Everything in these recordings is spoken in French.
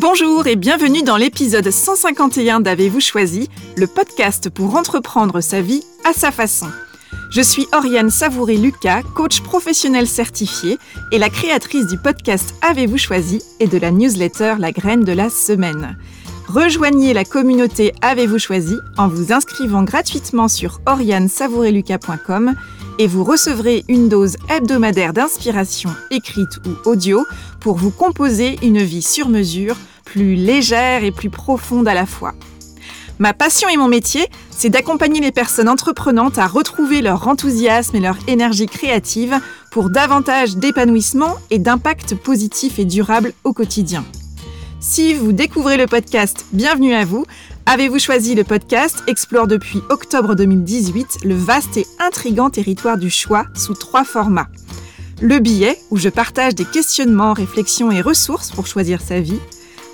Bonjour et bienvenue dans l'épisode 151 d'Avez-vous choisi, le podcast pour entreprendre sa vie à sa façon. Je suis Oriane Savouré-Lucas, coach professionnel certifié et la créatrice du podcast Avez-vous choisi et de la newsletter La graine de la semaine. Rejoignez la communauté Avez-vous choisi en vous inscrivant gratuitement sur orianesavourelucas.com et vous recevrez une dose hebdomadaire d'inspiration écrite ou audio pour vous composer une vie sur mesure, plus légère et plus profonde à la fois. Ma passion et mon métier, c'est d'accompagner les personnes entreprenantes à retrouver leur enthousiasme et leur énergie créative pour davantage d'épanouissement et d'impact positif et durable au quotidien. Si vous découvrez le podcast, bienvenue à vous. Avez-vous choisi le podcast Explore depuis octobre 2018 le vaste et intrigant territoire du choix sous trois formats. Le billet, où je partage des questionnements, réflexions et ressources pour choisir sa vie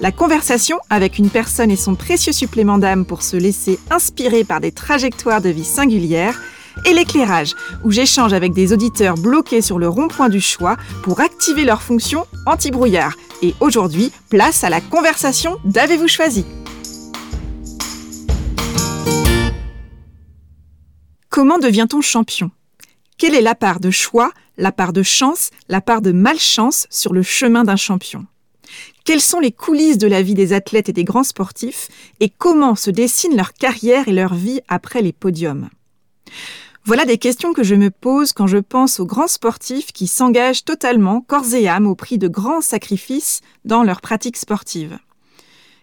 la conversation avec une personne et son précieux supplément d'âme pour se laisser inspirer par des trajectoires de vie singulières, et l'éclairage, où j'échange avec des auditeurs bloqués sur le rond-point du choix pour activer leur fonction anti-brouillard. Et aujourd'hui, place à la conversation d'Avez-vous choisi? Comment devient-on champion? Quelle est la part de choix, la part de chance, la part de malchance sur le chemin d'un champion? Quelles sont les coulisses de la vie des athlètes et des grands sportifs? Et comment se dessine leur carrière et leur vie après les podiums? Voilà des questions que je me pose quand je pense aux grands sportifs qui s'engagent totalement, corps et âme, au prix de grands sacrifices dans leur pratique sportive.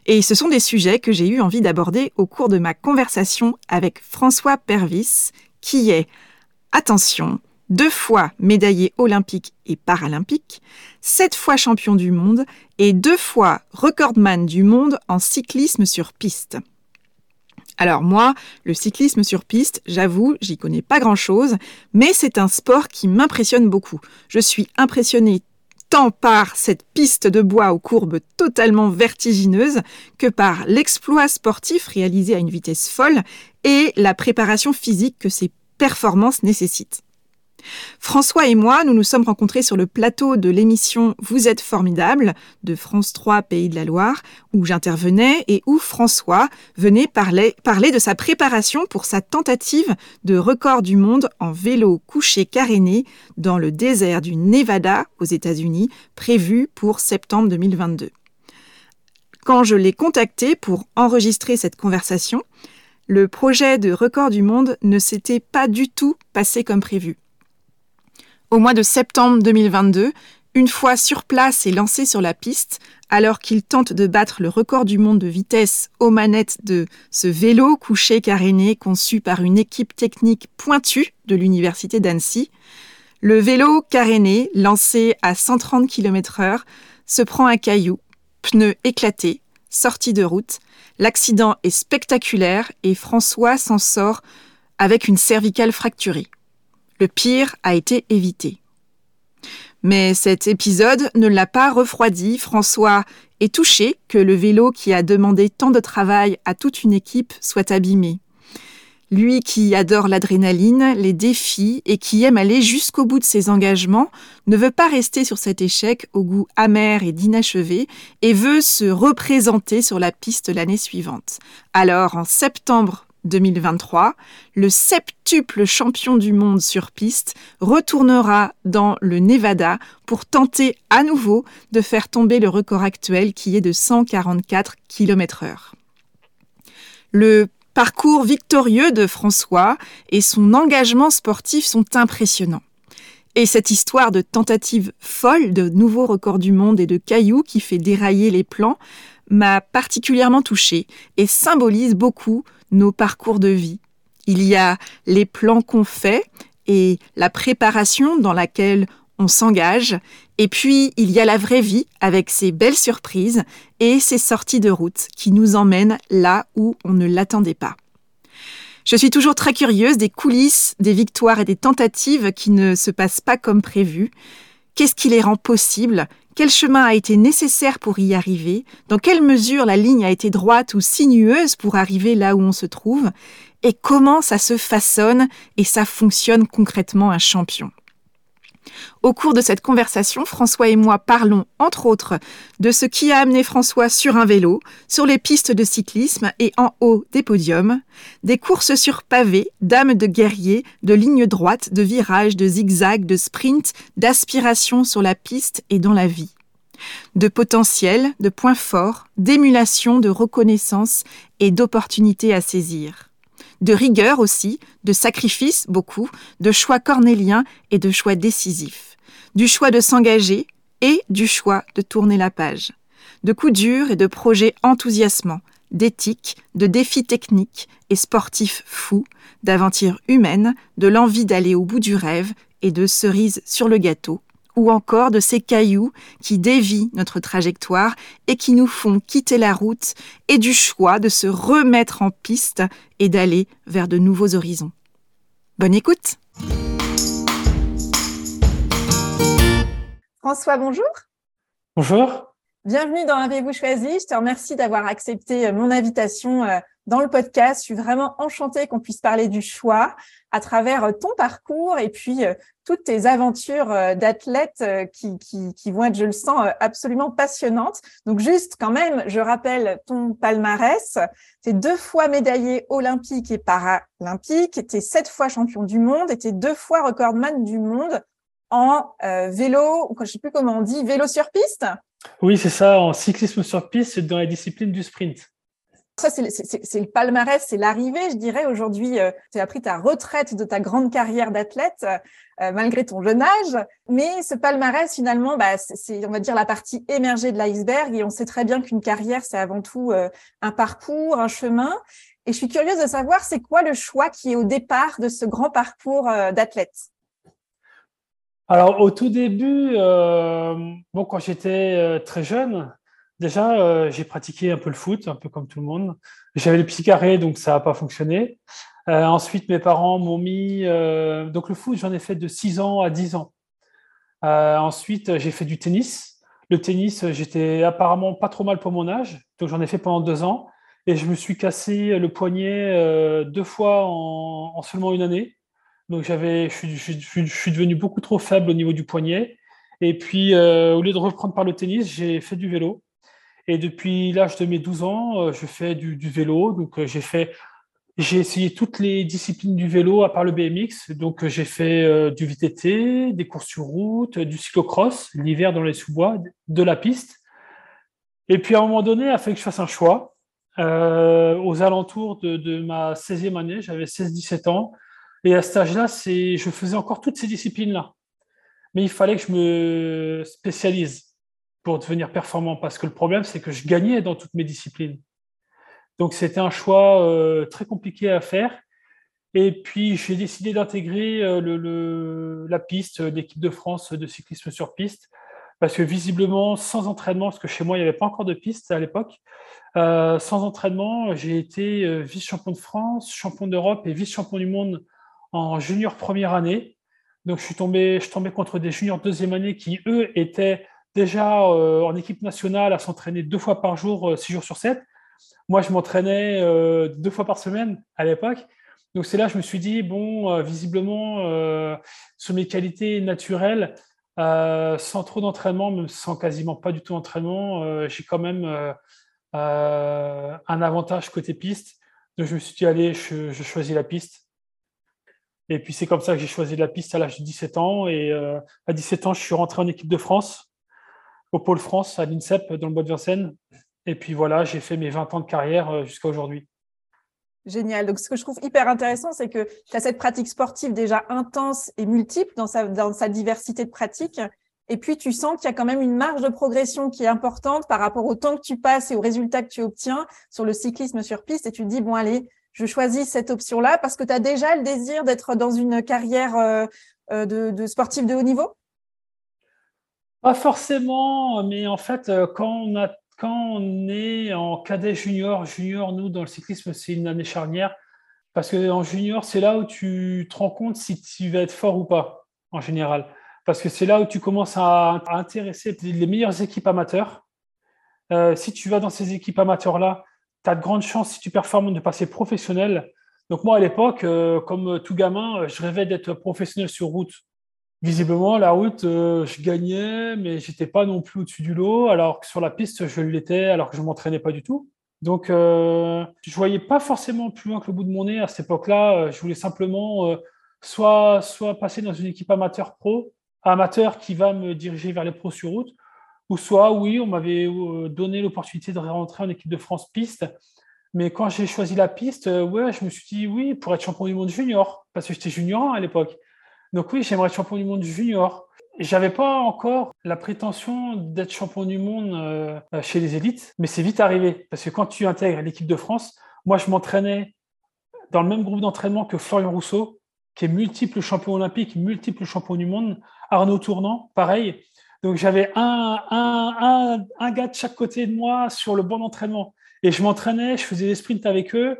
Et ce sont des sujets que j'ai eu envie d'aborder au cours de ma conversation avec François Pervis, qui est, attention, deux fois médaillé olympique et paralympique, sept fois champion du monde et deux fois recordman du monde en cyclisme sur piste. Alors moi, le cyclisme sur piste, j'avoue, j'y connais pas grand-chose, mais c'est un sport qui m'impressionne beaucoup. Je suis impressionnée tant par cette piste de bois aux courbes totalement vertigineuses que par l'exploit sportif réalisé à une vitesse folle et la préparation physique que ces performances nécessitent. François et moi, nous nous sommes rencontrés sur le plateau de l'émission Vous êtes formidable de France 3 Pays de la Loire, où j'intervenais et où François venait parler, de sa préparation pour sa tentative de record du monde en vélo couché caréné dans le désert du Nevada aux États-Unis, prévu pour septembre 2022. Quand je l'ai contacté pour enregistrer cette conversation, le projet de record du monde ne s'était pas du tout passé comme prévu. Au mois de septembre 2022, une fois sur place et lancé sur la piste, alors qu'il tente de battre le record du monde de vitesse aux manettes de ce vélo couché caréné conçu par une équipe technique pointue de l'université d'Annecy, le vélo caréné, lancé à 130 km/h, se prend un caillou, pneu éclaté, sortie de route. L'accident est spectaculaire et François s'en sort avec une cervicale fracturée. Le pire a été évité. Mais cet épisode ne l'a pas refroidi. François est touché que le vélo qui a demandé tant de travail à toute une équipe soit abîmé. Lui qui adore l'adrénaline, les défis et qui aime aller jusqu'au bout de ses engagements, ne veut pas rester sur cet échec au goût amer et d'inachevé et veut se représenter sur la piste l'année suivante. Alors, en septembre 2023, le septuple champion du monde sur piste retournera dans le Nevada pour tenter à nouveau de faire tomber le record actuel qui est de 144 km/h. Le parcours victorieux de François et son engagement sportif sont impressionnants. Et cette histoire de tentative folle de nouveaux records du monde et de cailloux qui fait dérailler les plans m'a particulièrement touchée et symbolise beaucoup nos parcours de vie. Il y a les plans qu'on fait et la préparation dans laquelle on s'engage, et puis il y a la vraie vie avec ses belles surprises et ses sorties de route qui nous emmènent là où on ne l'attendait pas. Je suis toujours très curieuse des coulisses, des victoires et des tentatives qui ne se passent pas comme prévu. Qu'est-ce qui les rend possibles? Quel chemin a été nécessaire pour y arriver Dans quelle mesure la ligne a été droite ou sinueuse pour arriver là où on se trouve Et comment ça se façonne et ça fonctionne concrètement un champion Au cours de cette conversation, François et moi parlons, entre autres, de ce qui a amené François sur un vélo, sur les pistes de cyclisme et en haut des podiums, des courses sur pavé, dames de guerriers, de lignes droites, de virages, de zigzags, de sprints, d'aspiration sur la piste et dans la vie. De potentiel, de points forts, d'émulation, de reconnaissance et d'opportunités à saisir de rigueur aussi, de sacrifice beaucoup, de choix cornéliens et de choix décisifs, du choix de s'engager et du choix de tourner la page, de coups durs et de projets enthousiasmants, d'éthique, de défis techniques et sportifs fous, d'aventures humaines, de l'envie d'aller au bout du rêve et de cerises sur le gâteau, ou encore de ces cailloux qui dévient notre trajectoire et qui nous font quitter la route, et du choix de se remettre en piste et d'aller vers de nouveaux horizons. Bonne écoute François, bonjour. Bonjour. Bienvenue dans Avez-vous choisi? Je te remercie d'avoir accepté euh, mon invitation euh, dans le podcast. Je suis vraiment enchantée qu'on puisse parler du choix à travers euh, ton parcours et puis toutes tes aventures d'athlète qui, qui, vont être, je le sens, absolument passionnantes. Donc juste quand même, je rappelle ton palmarès. Tu es deux fois médaillé olympique et paralympique, tu es sept fois champion du monde et tu es deux fois recordman du monde en vélo, je sais plus comment on dit, vélo sur piste? Oui, c'est ça, en cyclisme sur piste, c'est dans la discipline du sprint. Ça, c'est le, palmarès, c'est l'arrivée, je dirais. Aujourd'hui, euh, tu as pris ta retraite de ta grande carrière d'athlète, euh, malgré ton jeune âge. Mais ce palmarès, finalement, bah, c'est, on va dire, la partie émergée de l'iceberg. Et on sait très bien qu'une carrière, c'est avant tout euh, un parcours, un chemin. Et je suis curieuse de savoir, c'est quoi le choix qui est au départ de ce grand parcours d'athlète? Alors, au tout début, bon, quand j'étais très jeune, déjà, euh, j'ai pratiqué un peu le foot, un peu comme tout le monde. J'avais les petits carrés, donc ça n'a pas fonctionné. ensuite, mes parents m'ont mis. donc, le foot, j'en ai fait de 6 ans à 10 ans. ensuite, j'ai fait du tennis. Le tennis, j'étais apparemment pas trop mal pour mon âge, donc j'en ai fait pendant deux ans. Et je me suis cassé le poignet deux fois en seulement une année. Donc j'avais, je, suis devenu beaucoup trop faible au niveau du poignet. Et puis, euh, au lieu de reprendre par le tennis, j'ai fait du vélo. Et depuis l'âge de mes 12 ans, euh, je fais du, vélo. Donc euh, j'ai fait, j'ai essayé toutes les disciplines du vélo à part le BMX. Donc j'ai fait du VTT, des courses sur route, du cyclocross, l'hiver dans les sous-bois, de la piste. Et puis à un moment donné, il a fallu que je fasse un choix. aux alentours de, de ma 16e année, j'avais 16-17 ans. Et à cet âge-là, je faisais encore toutes ces disciplines-là. Mais il fallait que je me spécialise pour devenir performant, parce que le problème, c'est que je gagnais dans toutes mes disciplines. Donc c'était un choix euh, très compliqué à faire. Et puis j'ai décidé d'intégrer euh, le, la piste, l'équipe de France de cyclisme sur piste, parce que visiblement, sans entraînement, parce que chez moi, il n'y avait pas encore de piste à l'époque, euh, sans entraînement, j'ai été vice-champion de France, champion d'Europe et vice-champion du monde en junior première année. Donc, je suis tombé, je tombais contre des juniors deuxième année qui, eux, étaient déjà euh, en équipe nationale à s'entraîner deux fois par jour, euh, six jours sur sept. Moi, je m'entraînais euh, deux fois par semaine à l'époque. Donc, c'est là que je me suis dit, bon, visiblement, sur mes qualités naturelles, sans trop d'entraînement, même sans quasiment pas du tout d'entraînement, j'ai quand même un avantage côté piste. Donc, je me suis dit, allez, je, choisis la piste. Et puis c'est comme ça que j'ai choisi la piste à l'âge de 17 ans. Et à 17 ans, je suis rentré en équipe de France, au Pôle France, à l'INSEP, dans le bois de Vincennes. Et puis voilà, j'ai fait mes 20 ans de carrière euh, jusqu'à aujourd'hui. Génial. Donc, ce que je trouve hyper intéressant, c'est que tu as cette pratique sportive déjà intense et multiple dans sa, diversité de pratiques. Et puis, tu sens qu'il y a quand même une marge de progression qui est importante par rapport au temps que tu passes et aux résultats que tu obtiens sur le cyclisme sur piste. Et tu te dis, bon, allez, je choisis cette option-là parce que tu as déjà le désir d'être dans une carrière euh, euh, de, sportif de haut niveau Pas forcément, mais en fait, euh, quand on, est en cadet junior, junior, nous, dans le cyclisme, c'est une année charnière. Parce qu'en junior, c'est là où tu te rends compte si tu vas être fort ou pas, en général. Parce que c'est là où tu commences à, intéresser les meilleures équipes amateurs. si tu vas dans ces équipes amateurs-là, tu as de grandes chances, si tu performes, de passer professionnel. Donc moi, à l'époque, euh, comme tout gamin, euh, je rêvais d'être professionnel sur route. Visiblement, la route, euh, je gagnais, mais j'étais pas non plus au-dessus du lot, alors que sur la piste, je l'étais, alors que je m'entraînais pas du tout. Donc, euh, je voyais pas forcément plus loin que le bout de mon nez à cette époque-là. Euh, je voulais simplement soit, soit passer dans une équipe amateur pro, amateur qui va me diriger vers les pros sur route, ou soit, oui, on m'avait donné l'opportunité de rentrer en équipe de France piste. Mais quand j'ai choisi la piste, ouais, je me suis dit oui, pour être champion du monde junior, parce que j'étais junior à l'époque. Donc oui, j'aimerais être champion du monde junior. J'avais pas encore la prétention d'être champion du monde euh, chez les élites, mais c'est vite arrivé. Parce que quand tu intègres l'équipe de France, moi je m'entraînais dans le même groupe d'entraînement que Florian Rousseau, qui est multiple champion olympique, multiple champion du monde. Arnaud Tournant, pareil. Donc j'avais un, un, un, gars de chaque côté de moi sur le bon d'entraînement. Et je m'entraînais, je faisais des sprints avec eux.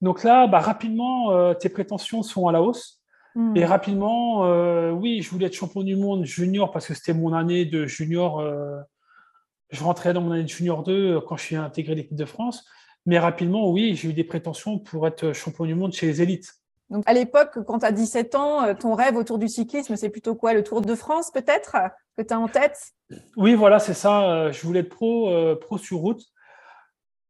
Donc là, bah, rapidement, euh, tes prétentions sont à la hausse. Hmm. Et rapidement, euh, oui, je voulais être champion du monde junior parce que c'était mon année de junior. Euh, je rentrais dans mon année de junior 2 euh, quand je suis intégré l'équipe de France. Mais rapidement, oui, j'ai eu des prétentions pour être champion du monde chez les élites. Donc à l'époque, quand tu as 17 ans, ton rêve autour du cyclisme, c'est plutôt quoi Le Tour de France peut-être que tu as en tête? Oui, voilà, c'est ça. Je voulais être pro, pro sur route.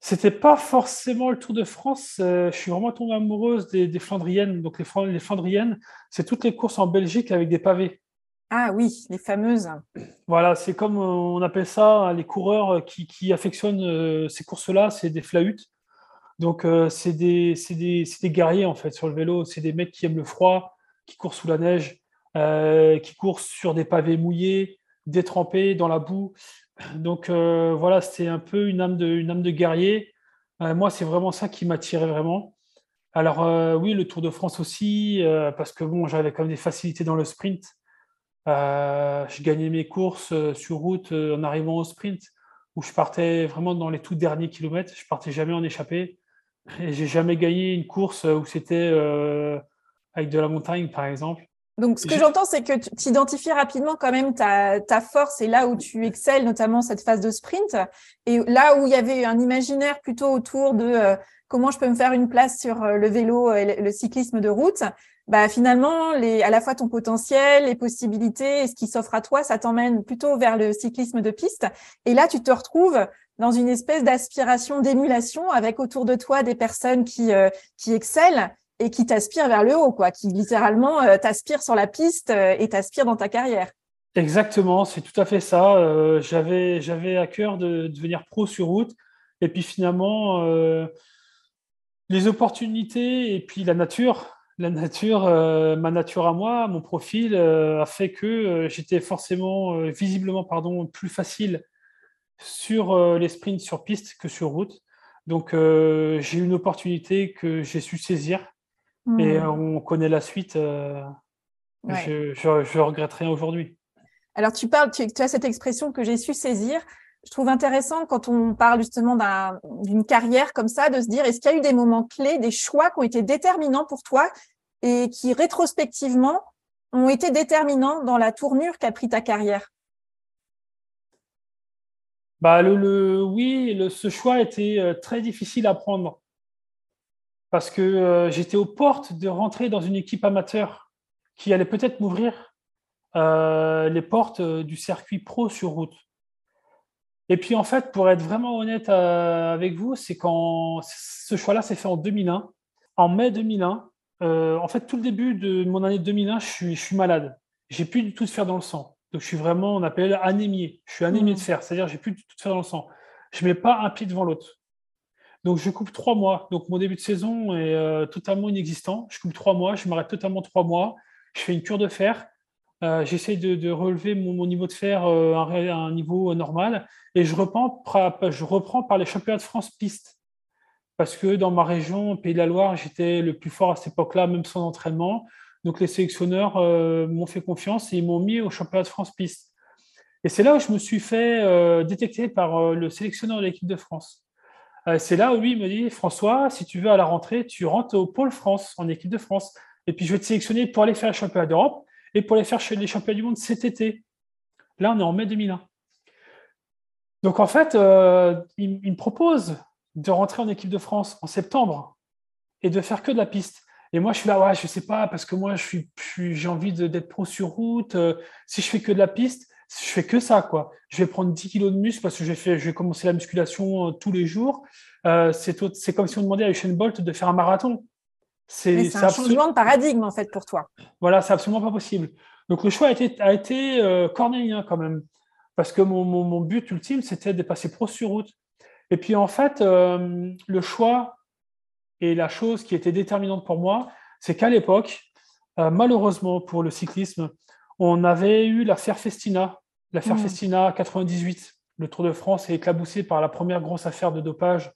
C'était pas forcément le Tour de France. Euh, je suis vraiment tombé amoureuse des, Flandriennes. Donc, les, Flandriennes, c'est toutes les courses en Belgique avec des pavés. Ah oui, les fameuses. Voilà, c'est comme euh, on appelle ça hein, les coureurs qui, affectionnent euh, ces courses-là, c'est des flahutes. Donc, c'est des, des, des, guerriers en fait sur le vélo. C'est des mecs qui aiment le froid, qui courent sous la neige, qui courent sur des pavés mouillés, détrempés dans la boue. Donc euh, voilà, c'était un peu une âme de, guerrier. Euh, moi, c'est vraiment ça qui m'attirait vraiment. Alors euh, oui, le Tour de France aussi, parce que bon, j'avais quand même des facilités dans le sprint. je gagnais mes courses sur route en arrivant au sprint, où je partais vraiment dans les tout derniers kilomètres. Je partais jamais en échappée. Et j'ai jamais gagné une course où c'était avec de la montagne, par exemple. Donc, ce que j'entends, c'est que tu identifies rapidement quand même ta, ta, force et là où tu excelles, notamment cette phase de sprint. Et là où il y avait un imaginaire plutôt autour de euh, comment je peux me faire une place sur euh, le vélo et le, cyclisme de route, bah, finalement, les, à la fois ton potentiel, les possibilités et ce qui s'offre à toi, ça t'emmène plutôt vers le cyclisme de piste. Et là, tu te retrouves dans une espèce d'aspiration, d'émulation avec autour de toi des personnes qui, euh, qui excellent et qui t'aspire vers le haut, quoi, qui littéralement euh, t'aspire sur la piste euh, et t'aspire dans ta carrière. Exactement, c'est tout à fait ça. Euh, j'avais, j'avais à cœur de, devenir pro sur route. Et puis finalement, les opportunités et puis la nature, la nature, ma nature à moi, mon profil a fait que j'étais forcément, visiblement, pardon, plus facile sur les sprints sur piste que sur route. Donc j'ai eu une opportunité que j'ai su saisir et hmm. on connaît la suite. Euh, je, je, regrette rien aujourd'hui. Alors, tu parles, tu, as cette expression que j'ai su saisir. Je trouve intéressant quand on parle justement d'une carrière comme ça, de se dire est-ce qu'il y a eu des moments clés, des choix qui ont été déterminants pour toi et qui rétrospectivement ont été déterminants dans la tournure qu'a pris ta carrière? Bah, le, Oui, le, ce choix était euh, très difficile à prendre parce que euh, j'étais aux portes de rentrer dans une équipe amateur qui allait peut-être m'ouvrir euh, les portes euh, du circuit pro sur route. Et puis en fait, pour être vraiment honnête avec vous, c'est quand ce choix-là s'est fait en 2001. En mai 2001, en fait, tout le début de mon année 2001, je suis, je suis malade. J'ai plus du tout de fer dans le sang. Donc je suis vraiment, on appelle anémié. Je suis anémié de mmh. fer, c'est-à-dire j'ai plus du tout de fer dans le sang. Je mets pas un pied devant l'autre. Donc, je coupe trois mois. Donc, mon début de saison est euh, totalement inexistant. Je coupe trois mois, je m'arrête totalement trois mois. Je fais une cure de fer. Euh, J'essaie de, relever mon, niveau de fer euh, à, un, niveau normal. Et je reprends, par les championnats de France piste. Parce que dans ma région, Pays de la Loire, j'étais le plus fort à cette époque-là, même sans entraînement. Donc, les sélectionneurs m'ont fait confiance et ils m'ont mis au championnat de France piste. Et c'est là où je me suis fait détecter par le sélectionneur de l'équipe de France. Euh, c'est là où lui me dit François, si tu veux à la rentrée, tu rentres au Pôle France, en équipe de France. Et puis je vais te sélectionner pour aller faire le championnat d'Europe et pour aller faire les championnats du monde cet été. Là, on est en mai 2001. Donc en fait, euh, il, me propose de rentrer en équipe de France en septembre et de faire que de la piste. Et moi, je suis là, ouais, je sais pas, parce que moi, je suis, j'ai envie d'être pro sur route. Euh, si je fais que de la piste, je fais que ça, quoi. Je vais prendre 10 kilos de muscle parce que je vais commencer la musculation euh, tous les jours. Euh, c'est comme si on demandait à Usain Bolt de faire un marathon. C'est un changement de paradigme, en fait, pour toi. Voilà, c'est absolument pas possible. Donc, le choix a été, a été cornélien, quand même. Parce que mon, mon, mon but ultime, c'était de passer pro sur route. Et puis, en fait, le choix et la chose qui était déterminante pour moi, c'est qu'à l'époque, euh, malheureusement pour le cyclisme, on avait eu l'affaire Festina, l'affaire mmh. Festina 98. Le Tour de France est éclaboussé par la première grosse affaire de dopage,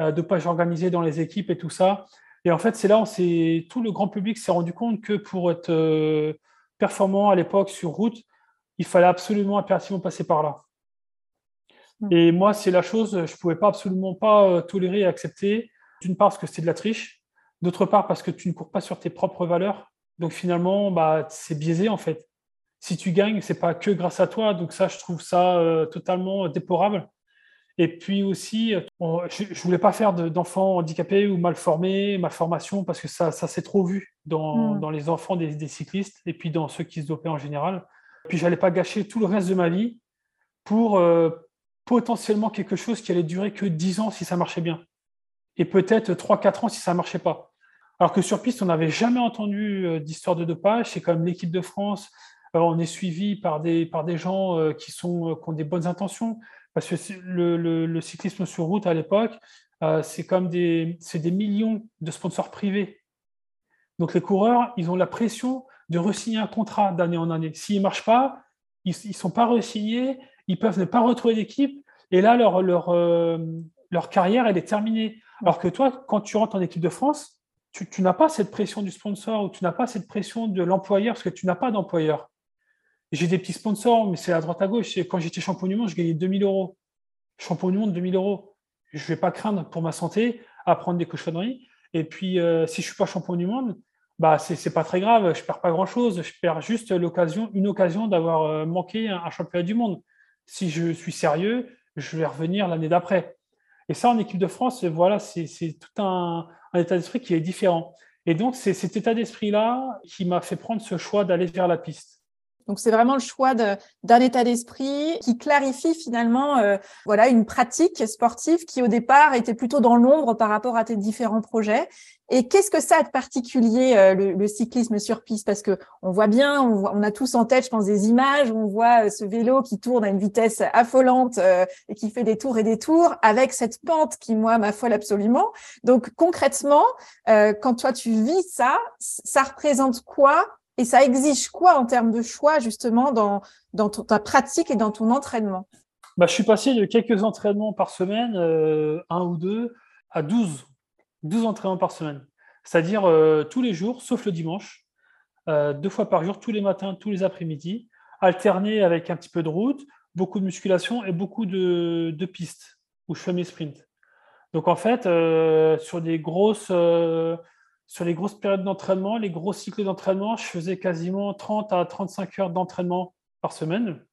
euh, dopage organisé dans les équipes et tout ça. Et en fait, c'est là où tout le grand public s'est rendu compte que pour être euh, performant à l'époque sur route, il fallait absolument impérativement passer par là. Mmh. Et moi, c'est la chose, je ne pouvais pas absolument pas tolérer et accepter. D'une part, parce que c'est de la triche. D'autre part, parce que tu ne cours pas sur tes propres valeurs. Donc finalement, bah, c'est biaisé en fait. Si tu gagnes, c'est pas que grâce à toi. Donc ça, je trouve ça euh, totalement déplorable. Et puis aussi, je ne voulais pas faire d'enfants handicapés ou mal formés, ma formation, parce que ça, ça s'est trop vu dans, hmm. les enfants des, cyclistes et puis dans ceux qui se dopaient en général. Puis je n'allais pas gâcher tout le reste de ma vie pour euh, potentiellement quelque chose qui allait durer que 10 ans si ça marchait bien et peut-être 3-4 ans si ça ne marchait pas. Alors que sur piste, on n'avait jamais entendu euh, d'histoire de dopage. C'est comme l'équipe de France. Euh, on est suivi par des, par des gens euh, qui, sont, qui ont des bonnes intentions. Parce que le, le, cyclisme sur route à l'époque, c'est comme des, des millions de sponsors privés. Donc les coureurs, ils ont la pression de re-signer un contrat d'année en année. S'ils ne marchent pas, ils ne sont pas re-signés, ils peuvent ne pas retrouver d'équipe. Et là, leur, leur, leur carrière, elle est terminée. Alors que toi, quand tu rentres en équipe de France, tu, n'as pas cette pression du sponsor ou tu n'as pas cette pression de l'employeur parce que tu n'as pas d'employeur. J'ai des petits sponsors, mais c'est à droite à gauche. Quand j'étais champion du monde, je gagnais 2000 euros. Champion du monde, 2000 euros. Je ne vais pas craindre pour ma santé à prendre des cochonneries. Et puis, euh, si je ne suis pas champion du monde, bah, ce n'est pas très grave. Je ne perds pas grand-chose. Je perds juste l'occasion, une occasion d'avoir euh, manqué un championnat du monde. Si je suis sérieux, je vais revenir l'année d'après. Et ça, en équipe de France, voilà, c'est tout un, état d'esprit qui est différent. Et donc, c'est cet état d'esprit-là qui m'a fait prendre ce choix d'aller vers la piste. Donc c'est vraiment le choix d'un état d'esprit qui clarifie finalement euh, voilà une pratique sportive qui au départ était plutôt dans l'ombre par rapport à tes différents projets. Et qu'est-ce que ça a de particulier euh, le, cyclisme sur piste? Parce que on voit bien, on, a tous en tête, je pense, des images où on voit euh, ce vélo qui tourne à une vitesse affolante et qui fait des tours et des tours avec cette pente qui moi m'affole absolument. Donc concrètement, quand toi tu vis ça, ça représente quoi et ça exige quoi en termes de choix, justement, dans, ta pratique et dans ton entraînement? Bah, Je suis passé de quelques entraînements par semaine, euh, un ou deux, à 12. 12 entraînements par semaine. C'est-à-dire euh, tous les jours, sauf le dimanche, euh, deux fois par jour, tous les matins, tous les après-midi, alterné avec un petit peu de route, beaucoup de musculation et beaucoup de, de pistes où je fais mes sprints. Donc en fait, sur des grosses sur les grosses périodes d'entraînement, les gros cycles d'entraînement, je faisais quasiment 30 à 35 heures d'entraînement par semaine.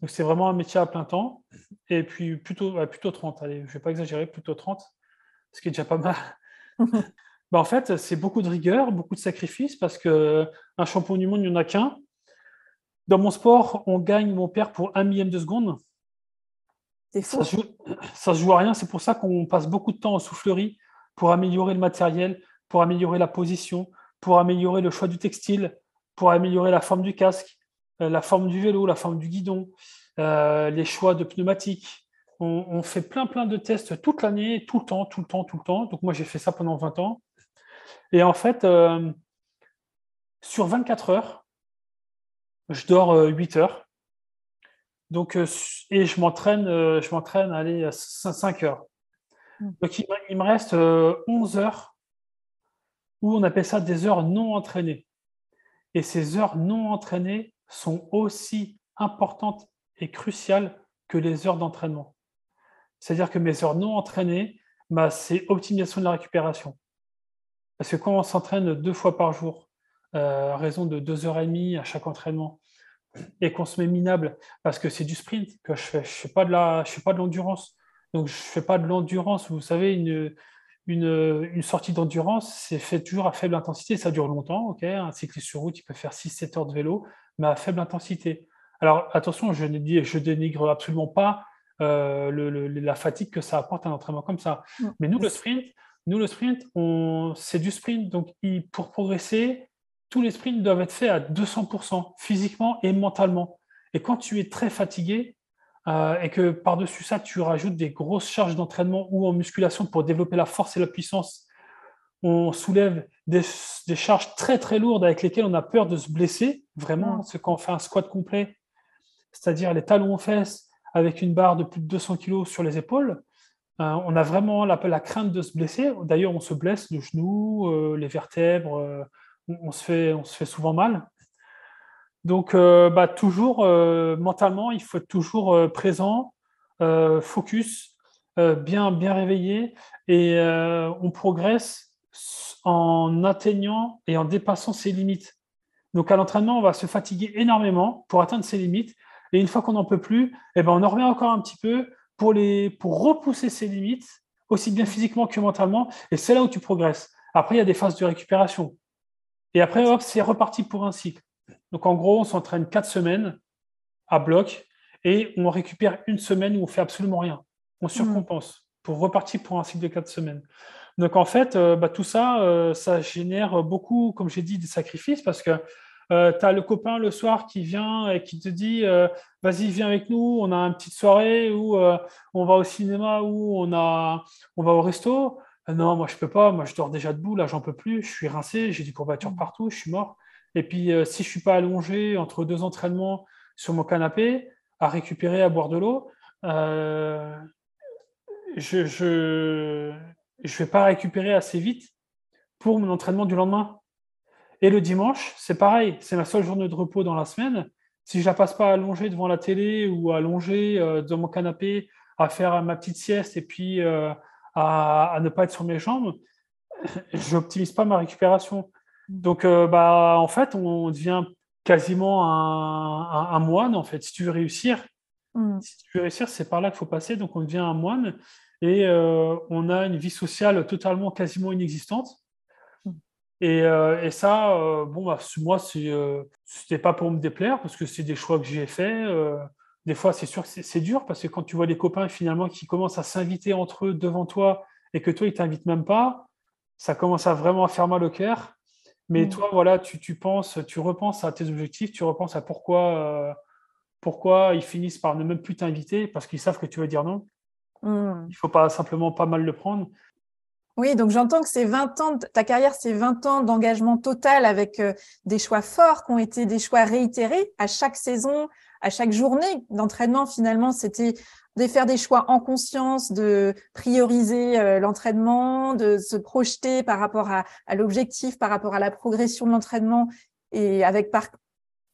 Donc c'est vraiment un métier à plein temps. Et puis plutôt, plutôt 30, allez, je ne vais pas exagérer, plutôt 30, ce qui est déjà pas mal. bah en fait, c'est beaucoup de rigueur, beaucoup de sacrifices, parce qu'un champion du monde, il n'y en a qu'un. Dans mon sport, on gagne, mon père, pour un millième de seconde. Ça ne se joue à rien, c'est pour ça qu'on passe beaucoup de temps en soufflerie pour améliorer le matériel, pour améliorer la position, pour améliorer le choix du textile, pour améliorer la forme du casque, euh, la forme du vélo, la forme du guidon, euh, les choix de pneumatiques. On, fait plein, plein de tests toute l'année, tout le temps, tout le temps, tout le temps. Donc moi, j'ai fait ça pendant 20 ans. Et en fait, euh, sur 24 heures, je dors 8 heures. Donc, et je m'entraîne, je m'entraîne à aller 5 heures. Mm. Donc, il, me reste 11 euh, heures où on appelle ça des heures non entraînées. Et ces heures non entraînées sont aussi importantes et cruciales que les heures d'entraînement. C'est-à-dire que mes heures non entraînées, bah, c'est optimisation de la récupération. Parce que quand on s'entraîne deux fois par jour, euh, à raison de deux heures et demie à chaque entraînement, et qu'on se met minable, parce que c'est du sprint que je fais, je ne fais pas de l'endurance, donc, je ne fais pas de l'endurance, vous savez, une, une, sortie d'endurance, c'est fait toujours à faible intensité, ça dure longtemps, ok? Un cycliste sur route, il peut faire 6-7 heures de vélo, mais à faible intensité. Alors attention, je ne je dénigre absolument pas euh, la fatigue que ça apporte à un entraînement comme ça. Mais nous, le sprint, nous, le sprint, c'est du sprint. Donc, pour progresser, tous les sprints doivent être faits à 200%, physiquement et mentalement. Et quand tu es très fatigué, euh, et que par-dessus ça, tu rajoutes des grosses charges d'entraînement ou en musculation pour développer la force et la puissance, on soulève des, charges très très lourdes avec lesquelles on a peur de se blesser, vraiment, ce qu'on fait un squat complet, c'est-à-dire les talons aux fesses avec une barre de plus de 200 kg sur les épaules, euh, on a vraiment la, la, crainte de se blesser. D'ailleurs, on se blesse le genou, euh, les vertèbres, on, se fait, on se fait souvent mal. Donc, euh, bah, toujours euh, mentalement, il faut être toujours euh, présent, focus, bien, bien réveillé, et on progresse en atteignant et en dépassant ses limites. Donc, à l'entraînement, on va se fatiguer énormément pour atteindre ses limites, et une fois qu'on n'en peut plus, eh ben, on en remet encore un petit peu pour, les, pour repousser ses limites, aussi bien physiquement que mentalement, et c'est là où tu progresses. Après, il y a des phases de récupération. Et après, hop, c'est reparti pour un cycle. Donc en gros, on s'entraîne quatre semaines à bloc et on récupère une semaine où on fait absolument rien. On hmm. surcompense pour repartir pour un cycle de quatre semaines. Donc en fait, euh, bah, tout ça, euh, ça génère beaucoup, comme j'ai dit, des sacrifices parce que euh, tu as le copain le soir qui vient et qui te dit vas-y, viens avec nous, on a une petite soirée où on va au cinéma, ou on, a, on va au resto. non, moi je peux pas, moi je dors déjà debout, là j'en peux plus, je suis rincé, j'ai des courbatures hmm. partout, je suis mort. Et puis, euh, si je ne suis pas allongé entre deux entraînements sur mon canapé, à récupérer, à boire de l'eau, euh, je ne vais pas récupérer assez vite pour mon entraînement du lendemain. Et le dimanche, c'est pareil, c'est ma seule journée de repos dans la semaine. Si je ne la passe pas allongée devant la télé ou allongée euh, dans mon canapé à faire ma petite sieste et puis à, à, ne pas être sur mes jambes, je n'optimise pas ma récupération. Donc, euh, bah, en fait, on devient quasiment un, moine, en fait. Si tu veux réussir, mm. si tu veux réussir, c'est par là qu'il faut passer. Donc, on devient un moine et euh, on a une vie sociale totalement, quasiment inexistante. Mm. Euh, et, ça, bon, bah, moi, ce n'était pas pour me déplaire parce que c'est des choix que j'ai faits. des fois, c'est sûr que c'est dur parce que quand tu vois des copains finalement qui commencent à s'inviter entre eux devant toi et que toi, ils ne t'invitent même pas, ça commence à vraiment faire mal au cœur. Mais mmh. toi, voilà, tu, tu, penses, tu repenses à tes objectifs, tu repenses à pourquoi, euh, pourquoi ils finissent par ne même plus t'inviter parce qu'ils savent que tu vas dire non. Mmh. Il ne faut pas simplement pas mal le prendre. Oui, donc j'entends que c'est 20 ans, ta carrière, c'est 20 ans d'engagement total avec euh, des choix forts qui ont été des choix réitérés à chaque saison, à chaque journée d'entraînement. Finalement, c'était de faire des choix en conscience, de prioriser euh, l'entraînement, de se projeter par rapport à, l'objectif, par rapport à la progression de l'entraînement et avec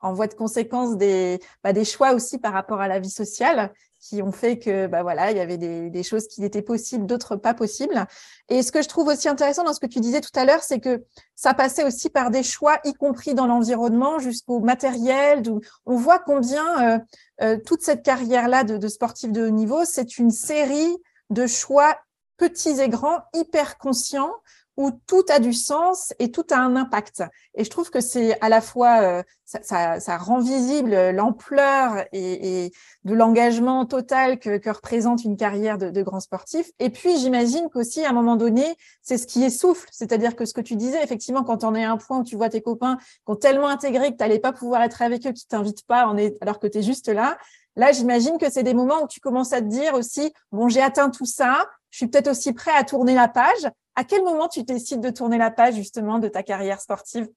en voie de conséquence des, bah, des choix aussi par rapport à la vie sociale qui ont fait que bah voilà il y avait des, des choses qui étaient possibles d'autres pas possibles. Et ce que je trouve aussi intéressant dans ce que tu disais tout à l'heure c'est que ça passait aussi par des choix y compris dans l'environnement jusqu'au matériel on voit combien euh, euh, toute cette carrière là de, de sportif de haut niveau c'est une série de choix petits et grands hyper conscients où tout a du sens et tout a un impact. Et je trouve que c'est à la fois, euh, ça, ça, rend visible l'ampleur et, et, de l'engagement total que, que, représente une carrière de, de grand sportif. Et puis, j'imagine qu'aussi, à un moment donné, c'est ce qui essouffle. C'est-à-dire que ce que tu disais, effectivement, quand on est à un point où tu vois tes copains qui ont tellement intégré que tu n'allais pas pouvoir être avec eux, qui t'invitent pas, en est, alors que tu es juste là, Là, j'imagine que c'est des moments où tu commences à te dire aussi, bon, j'ai atteint tout ça, je suis peut-être aussi prêt à tourner la page. À quel moment tu décides de tourner la page justement de ta carrière sportive?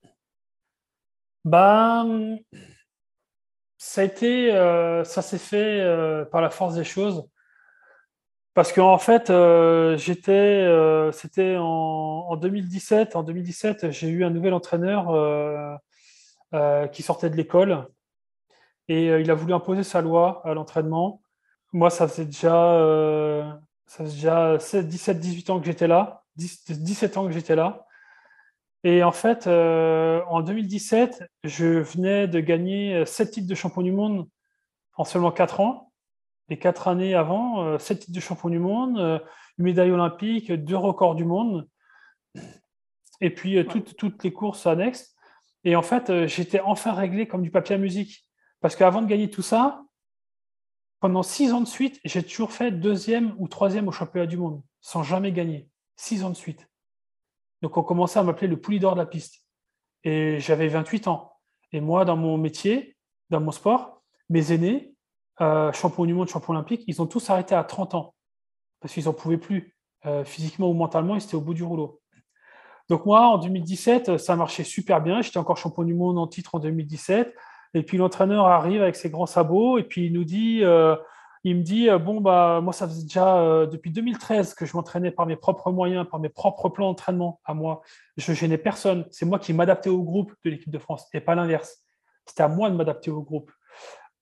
Ben, ça a été, euh, ça s'est fait euh, par la force des choses. Parce qu'en en fait, euh, j'étais, c'était en, 2017. En 2017, j'ai eu un nouvel entraîneur qui sortait de l'école et il a voulu imposer sa loi à l'entraînement. Moi, ça faisait déjà, ça faisait déjà 17-18 ans que j'étais là. 17 ans que j'étais là. Et en fait, euh, en 2017, je venais de gagner 7 titres de champion du monde en seulement 4 ans. les quatre années avant, sept titres de champion du monde, une médaille olympique, deux records du monde, et puis toutes, toutes les courses annexes. Et en fait, j'étais enfin réglé comme du papier à musique. Parce qu'avant de gagner tout ça, pendant six ans de suite, j'ai toujours fait deuxième ou troisième au championnat du monde, sans jamais gagner. Six ans de suite. Donc on commençait à m'appeler le pouli d'or de la piste. Et j'avais 28 ans. Et moi, dans mon métier, dans mon sport, mes aînés, euh, champions du monde, champions olympiques, ils ont tous arrêté à 30 ans. Parce qu'ils n'en pouvaient plus. Euh, physiquement ou mentalement, ils étaient au bout du rouleau. Donc moi, en 2017, ça marchait super bien. J'étais encore champion du monde en titre en 2017. Et puis l'entraîneur arrive avec ses grands sabots et puis il nous dit, euh, il me dit, euh, bon, bah, moi, ça faisait déjà euh, depuis 2013 que je m'entraînais par mes propres moyens, par mes propres plans d'entraînement à moi. Je gênais personne. C'est moi qui m'adaptais au groupe de l'équipe de France et pas l'inverse. C'était à moi de m'adapter au groupe.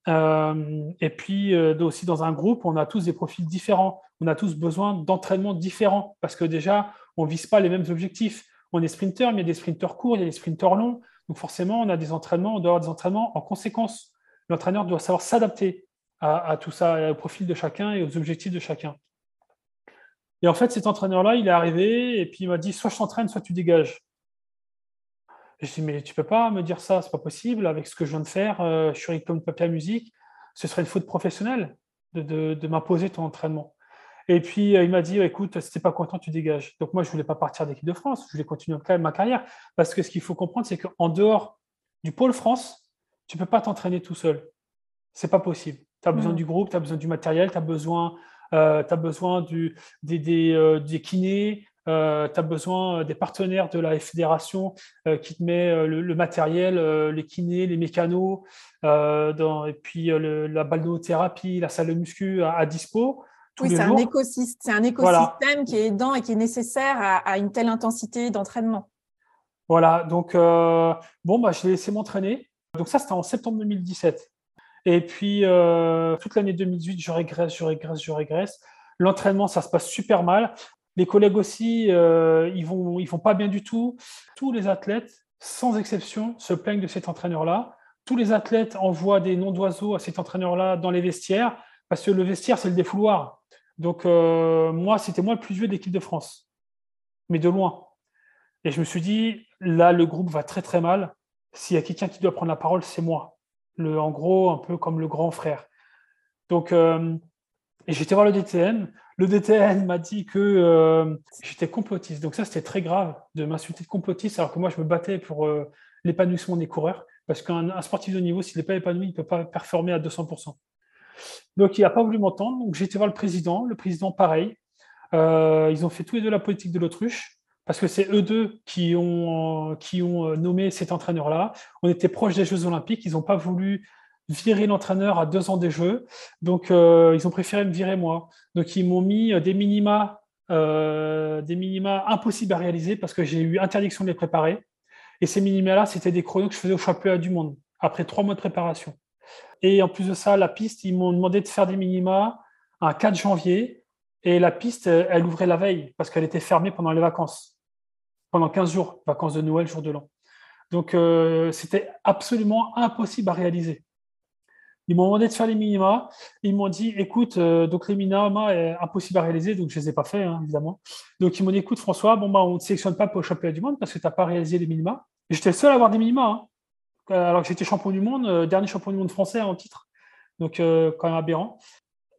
et puis aussi dans un groupe, on a tous des profils différents. On a tous besoin d'entraînements différents parce que déjà, on ne vise pas les mêmes objectifs. On est sprinter, mais il y a des sprinteurs courts, il y a des sprinteurs longs. Donc forcément, on a des entraînements, on doit avoir des entraînements en conséquence. L'entraîneur doit savoir s'adapter à, tout ça, au profil de chacun et aux objectifs de chacun. Et en fait, cet entraîneur-là, il est arrivé et puis il m'a dit soit je t'entraîne, soit tu dégages. je dis mais tu peux pas me dire ça, c'est pas possible. Avec ce que je viens de faire, euh, je suis comme papier à musique, ce serait une faute professionnelle de m'imposer ton entraînement. Et puis, euh, il m'a dit, écoute, si tu n'es pas content, tu dégages. Donc, moi, je ne voulais pas partir d'équipe de France. Je voulais continuer ma carrière. Parce que ce qu'il faut comprendre, c'est qu'en dehors du pôle France, tu ne peux pas t'entraîner tout seul. Ce n'est pas possible. Tu as besoin mm. du groupe, tu as besoin du matériel, tu as besoin, euh, as besoin du, des, des, euh, des, kinés, tu as besoin des partenaires de la fédération qui te met le, matériel, les kinés, les mécanos, dans, et puis la balnéothérapie, la salle de muscu à dispo oui, c'est un, écosystème, un écosystème qui est aidant et qui est nécessaire à, une telle intensité d'entraînement. Voilà, donc euh, bon, bah, je l'ai laissé m'entraîner. Donc ça, c'était en septembre 2017. Et puis, euh, toute l'année 2018, je régresse, je régresse, je régresse. L'entraînement, ça se passe super mal. Les collègues aussi, euh, ils vont, ils vont pas bien du tout. Tous les athlètes, sans exception, se plaignent de cet entraîneur-là. Tous les athlètes envoient des noms d'oiseaux à cet entraîneur-là dans les vestiaires, parce que le vestiaire, c'est le défouloir. Donc, euh, moi, c'était moi le plus vieux de l'équipe de France, mais de loin. Et je me suis dit, là, le groupe va très, très mal. S'il y a quelqu'un qui doit prendre la parole, c'est moi. En gros, un peu comme le grand frère. Donc, euh, j'étais voir le DTN. Le DTN m'a dit que euh, j'étais complotiste. Donc, ça, c'était très grave de m'insulter de complotiste, alors que moi, je me battais pour l'épanouissement des coureurs. Parce qu'un sportif de niveau, s'il n'est pas épanoui, il ne peut pas performer à 200%. Donc, il n'a pas voulu m'entendre. Donc, j'ai été voir le président. Le président, pareil. Euh, ils ont fait tous les deux la politique de l'autruche parce que c'est eux deux qui ont, ont euh, nommé cet entraîneur-là. On était proche des Jeux Olympiques. Ils n'ont pas voulu virer l'entraîneur à deux ans des Jeux. Donc, euh, ils ont préféré me virer moi. Donc, ils m'ont mis des minima, des minima impossibles à réaliser parce que j'ai eu interdiction de les préparer. Et ces minima-là, c'était des chronos que je faisais au championnat du monde après trois mois de préparation. Et en plus de ça, la piste, ils m'ont demandé de faire des minima un 4 janvier. Et la piste, elle ouvrait la veille parce qu'elle était fermée pendant les vacances, pendant 15 jours, vacances de Noël, jour de l'an. Donc, euh, c'était absolument impossible à réaliser. Ils m'ont demandé de faire les minima. Ils m'ont dit, écoute, euh, donc les minima, impossible à réaliser, donc je ne les ai pas faits, hein, évidemment. Donc, ils m'ont dit, écoute, François, bon, bah, on ne sélectionne pas pour le championnat du monde parce que tu n'as pas réalisé les minima. J'étais le seul à avoir des minima. Hein. Euh, alors que j'étais champion du monde, dernier champion du monde français en titre, donc quand même aberrant.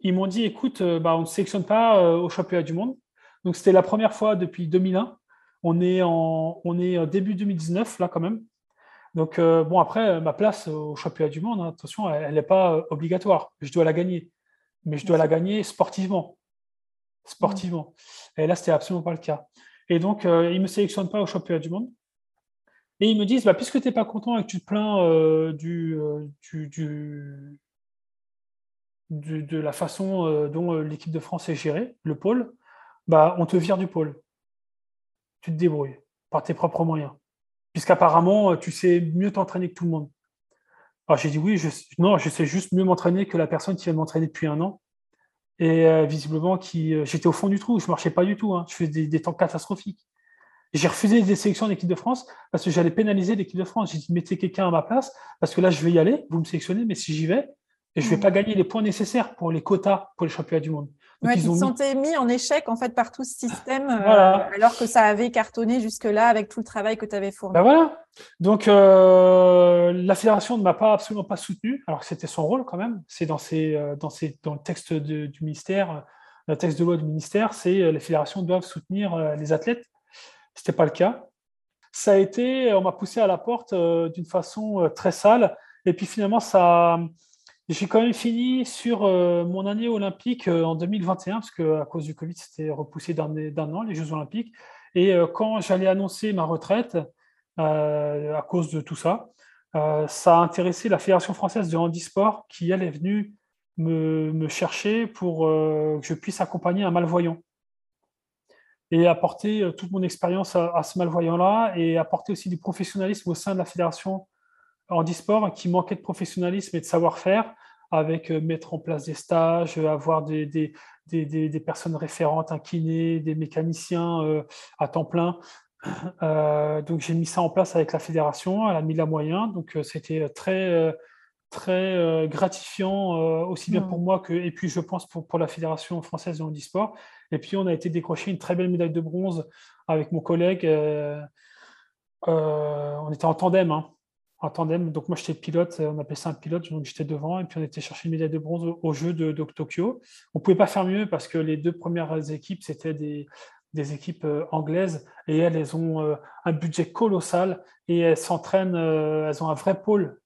Ils m'ont dit, écoute, bah, on ne sélectionne pas au championnat du monde. Donc c'était la première fois depuis 2001. On est en, on est début 2019 là quand même. Donc bon après ma place au championnat du monde, hein, attention, elle n'est pas obligatoire. Je dois la gagner, mais je dois la gagner sportivement, sportivement. Et là c'était absolument pas le cas. Et donc ils ne me sélectionnent pas au championnat du monde. Et ils me disent, bah, puisque tu n'es pas content et que tu te plains euh, euh, du, de la façon euh, dont l'équipe de France est gérée, le pôle, bah, on te vire du pôle. Tu te débrouilles par tes propres moyens. Puisqu'apparemment, tu sais mieux t'entraîner que tout le monde. Alors j'ai dit oui, je, non, je sais juste mieux m'entraîner que la personne qui vient de m'entraîner depuis un an. Et visiblement, qui, j'étais au fond du trou, je ne marchais pas du tout. Hein. je faisais des temps catastrophiques. J'ai refusé des sélections d'équipe de France parce que j'allais pénaliser l'équipe de France. J'ai dit, mettez quelqu'un à ma place parce que là, je vais y aller, vous me sélectionnez, mais si j'y vais, et je ne vais pas gagner les points nécessaires pour les quotas pour les championnats du monde. Donc, ils ont mis... mis en échec en fait par tout ce système, euh, alors que ça avait cartonné jusque-là avec tout le travail que tu avais fourni. Ben voilà. Donc euh, la fédération ne m'a pas absolument pas soutenu, alors que c'était son rôle quand même. C'est dans, euh, dans, dans le texte du ministère, le texte de loi du ministère, c'est les fédérations doivent soutenir les athlètes. Ce n'était pas le cas. Ça a été, on m'a poussé à la porte d'une façon très sale. Et puis finalement, ça, j'ai quand même fini sur euh, mon année olympique euh, en 2021, parce qu'à cause du Covid, c'était repoussé d'un an, les Jeux olympiques. Et euh, quand j'allais annoncer ma retraite, à cause de tout ça, ça a intéressé la Fédération française de handisport, qui, elle, est venue me, chercher pour que je puisse accompagner un malvoyant. Et apporter toute mon expérience à, à ce malvoyant-là, et apporter aussi du professionnalisme au sein de la Fédération handisport qui manquait de professionnalisme et de savoir-faire, avec euh, mettre en place des stages, euh, avoir des, des, des, des personnes référentes, un kiné, des mécaniciens euh, à temps plein. donc j'ai mis ça en place avec la fédération, elle a mis la moyen, donc c'était très très gratifiant aussi bien pour mmh. moi que et puis je pense pour, pour la fédération française de handisport. Et puis on a été décroché une très belle médaille de bronze avec mon collègue. on était en tandem. Hein en tandem. Donc moi j'étais pilote, on appelait ça un pilote, donc j'étais devant et puis on était chercher une médaille de bronze au, jeu de, Tokyo. On pouvait pas faire mieux parce que les deux premières équipes c'était des, équipes euh, anglaises et elles, elles ont euh, un budget colossal et elles s'entraînent, euh, elles ont un vrai pôle.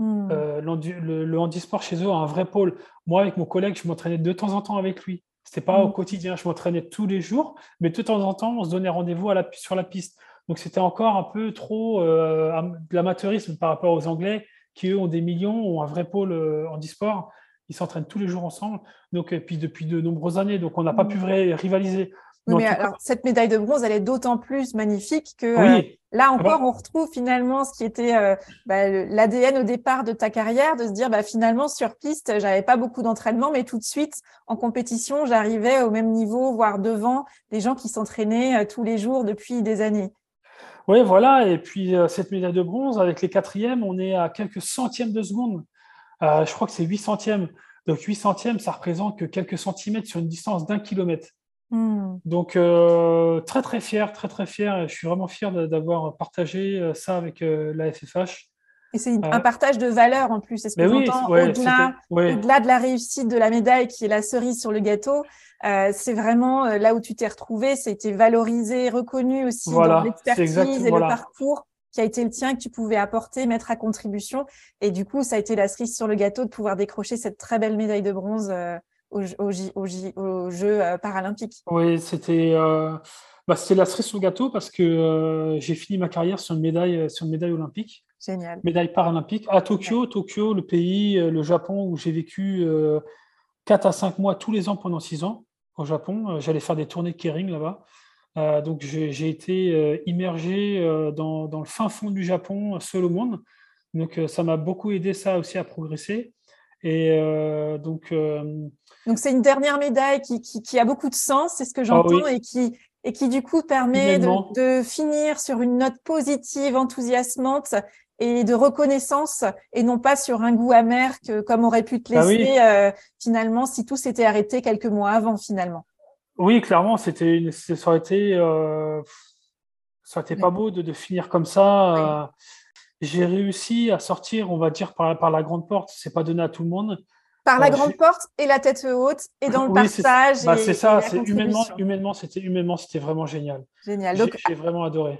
Hmm. le, handisport chez eux a un vrai pôle. Moi avec mon collègue, je m'entraînais de temps en temps avec lui. C'était pas au hmm. quotidien, je m'entraînais tous les jours, mais de temps en temps, on se donnait rendez-vous sur la piste. Donc c'était encore un peu trop euh, de l'amateurisme par rapport aux Anglais qui, eux, ont des millions, ont un vrai pôle euh, en e-sport. Ils s'entraînent tous les jours ensemble. Donc, et puis depuis de nombreuses années, donc on n'a pas pu rivaliser. mais alors, cette médaille de bronze, elle est d'autant plus magnifique que euh, là encore, on retrouve finalement ce qui était bah, l'ADN au départ de ta carrière, de se dire bah, finalement sur piste, j'avais pas beaucoup d'entraînement, mais tout de suite en compétition, j'arrivais au même niveau, voire devant des gens qui s'entraînaient tous les jours depuis des années. Oui, voilà. Et puis, euh, cette médaille de bronze, avec les quatrièmes, on est à quelques centièmes de seconde. Euh, je crois que c'est 8 centièmes. Donc, 8 centièmes, ça représente que quelques centimètres sur une distance d'un kilomètre. Hmm. Donc, euh, très, très fier, très, très fier. Je suis vraiment fier d'avoir partagé ça avec la FFH. Et c'est un partage de valeurs en plus. C'est ce que j'entends au-delà de la réussite de la médaille qui est la cerise sur le gâteau. Euh, c'est vraiment euh, là où tu t'es retrouvé, c'était valorisé, reconnu aussi dans l'expertise et le parcours qui a été le tien que tu pouvais apporter, mettre à contribution. Et du coup, ça a été la cerise sur le gâteau de pouvoir décrocher cette très belle médaille de bronze euh, aux, Jeux paralympiques. Oui, c'était bah, la cerise sur le gâteau parce que j'ai fini ma carrière sur une médaille, sur une médaille olympique. Génial. Médaille paralympique à Tokyo, Tokyo, le pays, le Japon où j'ai vécu 4 à 5 mois tous les ans pendant 6 ans au Japon. Euh, j'allais faire des tournées de kering là-bas. Euh, donc j'ai été euh, immergé dans, dans, le fin fond du Japon, seul au monde. Donc ça m'a beaucoup aidé ça aussi à progresser. Et donc donc c'est une dernière médaille qui, qui, a beaucoup de sens, c'est ce que ah j'entends, et qui et qui du coup permet de, de, finir sur une note positive, enthousiasmante et de reconnaissance et non pas sur un goût amer que comme aurait pu te ah laisser euh, finalement si tout s'était arrêté quelques mois avant finalement. Oui, clairement, c'était ça aurait été euh, ça aurait été pas beau de, de, finir comme ça. Euh, j'ai réussi à sortir, on va dire par, par la grande porte. C'est pas donné à tout le monde. Par la grande porte et la tête haute et dans le partage. Bah, c'est ça. C'est humainement, humainement, c'était humainement, c'était vraiment génial. Génial. J'ai vraiment adoré.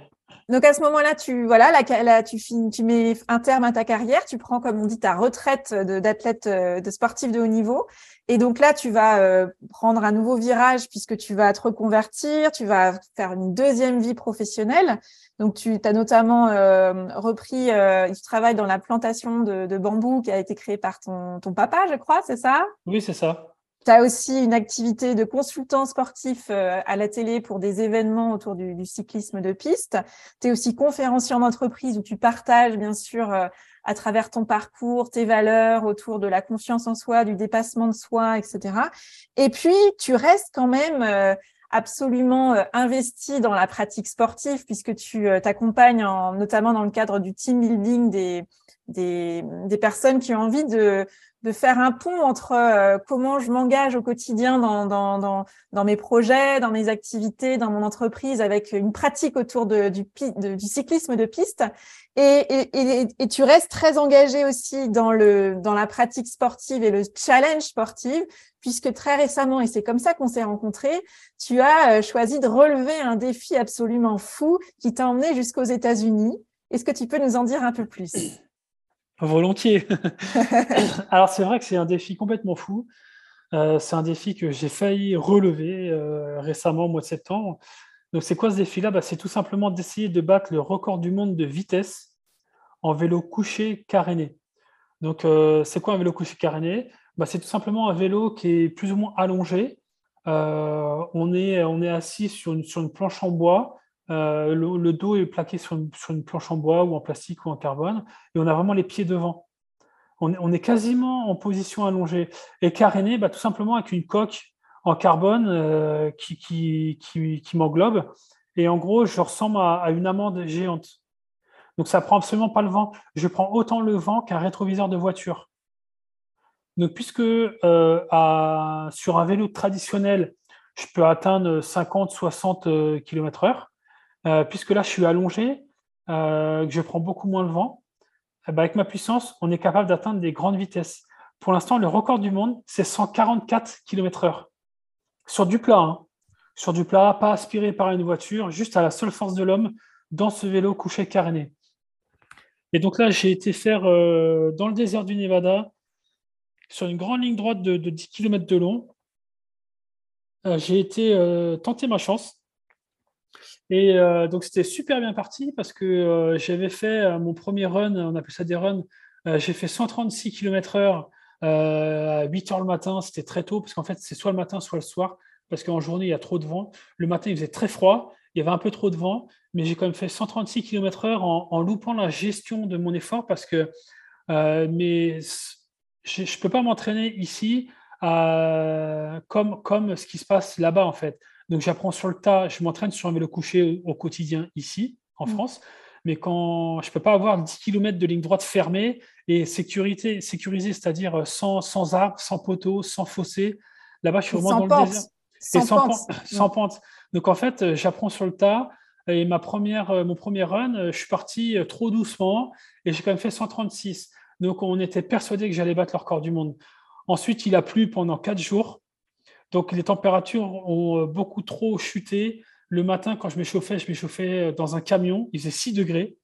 Donc à ce moment-là, tu voilà, là, tu, tu mets un terme à ta carrière, tu prends comme on dit ta retraite d'athlète de, de, sportif de haut niveau, et donc là tu vas euh, prendre un nouveau virage puisque tu vas te reconvertir, tu vas faire une deuxième vie professionnelle. Donc tu as notamment euh, repris euh, tu travailles dans la plantation de, bambou qui a été créée par ton papa, je crois, c'est ça? Oui, c'est ça. Tu as aussi une activité de consultant sportif euh, à la télé pour des événements autour du, cyclisme de piste. Tu es aussi conférencier en entreprise où tu partages, bien sûr, euh, à travers ton parcours, tes valeurs autour de la confiance en soi, du dépassement de soi, etc. Et puis, tu restes quand même euh, absolument investi dans la pratique sportive puisque tu t'accompagnes notamment dans le cadre du team building des, des, des personnes qui ont envie de de faire un pont entre euh, comment je m'engage au quotidien dans, dans, dans, dans, mes projets, dans mes activités, dans mon entreprise, avec une pratique autour de, du, du cyclisme de piste. Et, et, et, tu restes très engagé aussi dans, le, dans la pratique sportive et le challenge sportif, puisque très récemment, et c'est comme ça qu'on s'est rencontrés, tu as euh, choisi de relever un défi absolument fou qui t'a emmené jusqu'aux États-Unis. Est-ce que tu peux nous en dire un peu plus? Volontiers. Alors c'est vrai que c'est un défi complètement fou. Euh, c'est un défi que j'ai failli relever euh, récemment au mois de septembre. Donc c'est quoi ce défi-là? Bah, C'est tout simplement d'essayer de battre le record du monde de vitesse en vélo couché caréné. Donc euh, c'est quoi un vélo couché caréné? Bah, C'est tout simplement un vélo qui est plus ou moins allongé. on, est, on est assis sur une, sur une planche en bois euh, le, dos est plaqué sur une, planche en bois ou en plastique ou en carbone, et on a vraiment les pieds devant. On, est quasiment en position allongée et caréné, bah, tout simplement avec une coque en carbone euh, qui, m'englobe. Et en gros, je ressemble à, une amande géante. Donc ça prend absolument pas le vent. Je prends autant le vent qu'un rétroviseur de voiture. Donc puisque euh, sur un vélo traditionnel, je peux atteindre 50-60 km/h, euh, puisque là, je suis allongé, euh, que je prends beaucoup moins le vent, eh ben, avec ma puissance, on est capable d'atteindre des grandes vitesses. Pour l'instant, le record du monde, c'est 144 km/h. Sur du plat, hein. sur du plat, pas aspiré par une voiture, juste à la seule force de l'homme dans ce vélo couché caréné. Et donc là, j'ai été faire euh, dans le désert du Nevada, sur une grande ligne droite de, 10 km de long. j'ai été tenter ma chance et euh, donc, c'était super bien parti parce que euh, j'avais fait euh, mon premier run, on appelle ça des runs, j'ai fait 136 km/h à 8 h le matin. C'était très tôt parce qu'en fait, c'est soit le matin, soit le soir parce qu'en journée, il y a trop de vent. Le matin, il faisait très froid, il y avait un peu trop de vent, mais j'ai quand même fait 136 km/h en, loupant la gestion de mon effort parce que mais je ne peux pas m'entraîner ici comme, comme ce qui se passe là-bas, en fait. Donc j'apprends sur le tas, je m'entraîne sur un vélo couché au, quotidien ici, en mm. France. Mais quand je ne peux pas avoir 10 km de ligne droite fermée et sécurité, sécurisée, c'est-à-dire sans, sans arbres, sans poteaux, sans fossé, là-bas, je suis vraiment dans le désert. Sans, sans pente. Sans pente. Donc en fait, j'apprends sur le tas. Et ma première, euh, mon premier run, euh, je suis parti euh, trop doucement et j'ai quand même fait 136. Donc on était persuadé que j'allais battre le record du monde. Ensuite, il a plu pendant quatre jours. Donc les températures ont euh, beaucoup trop chuté. Le matin, quand je m'échauffais, je m'échauffais euh, dans un camion, il faisait 6 degrés,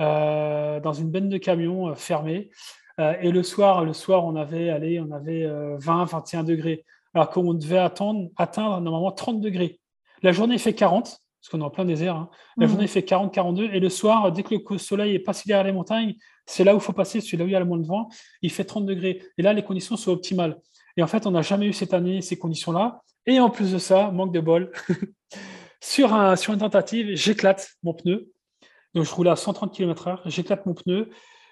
euh, dans une benne de camion fermée. et le soir, le soir, on avait, allez, on avait 20, 21 degrés, alors qu'on devait attendre, atteindre normalement 30 degrés. La journée fait 40, parce qu'on est en plein désert. Hein. La mmh. journée fait 40, 42, et le soir, dès que le soleil est passé derrière les montagnes, c'est là où il faut passer, c'est là où il y a le moins de vent, il fait 30 degrés. Et là, les conditions sont optimales. Et en fait, on n'a jamais eu cette année ces conditions-là. Et en plus de ça, manque de bol, sur, un, sur une tentative, j'éclate mon pneu. Donc, je roule à 130 km/h, j'éclate mon pneu.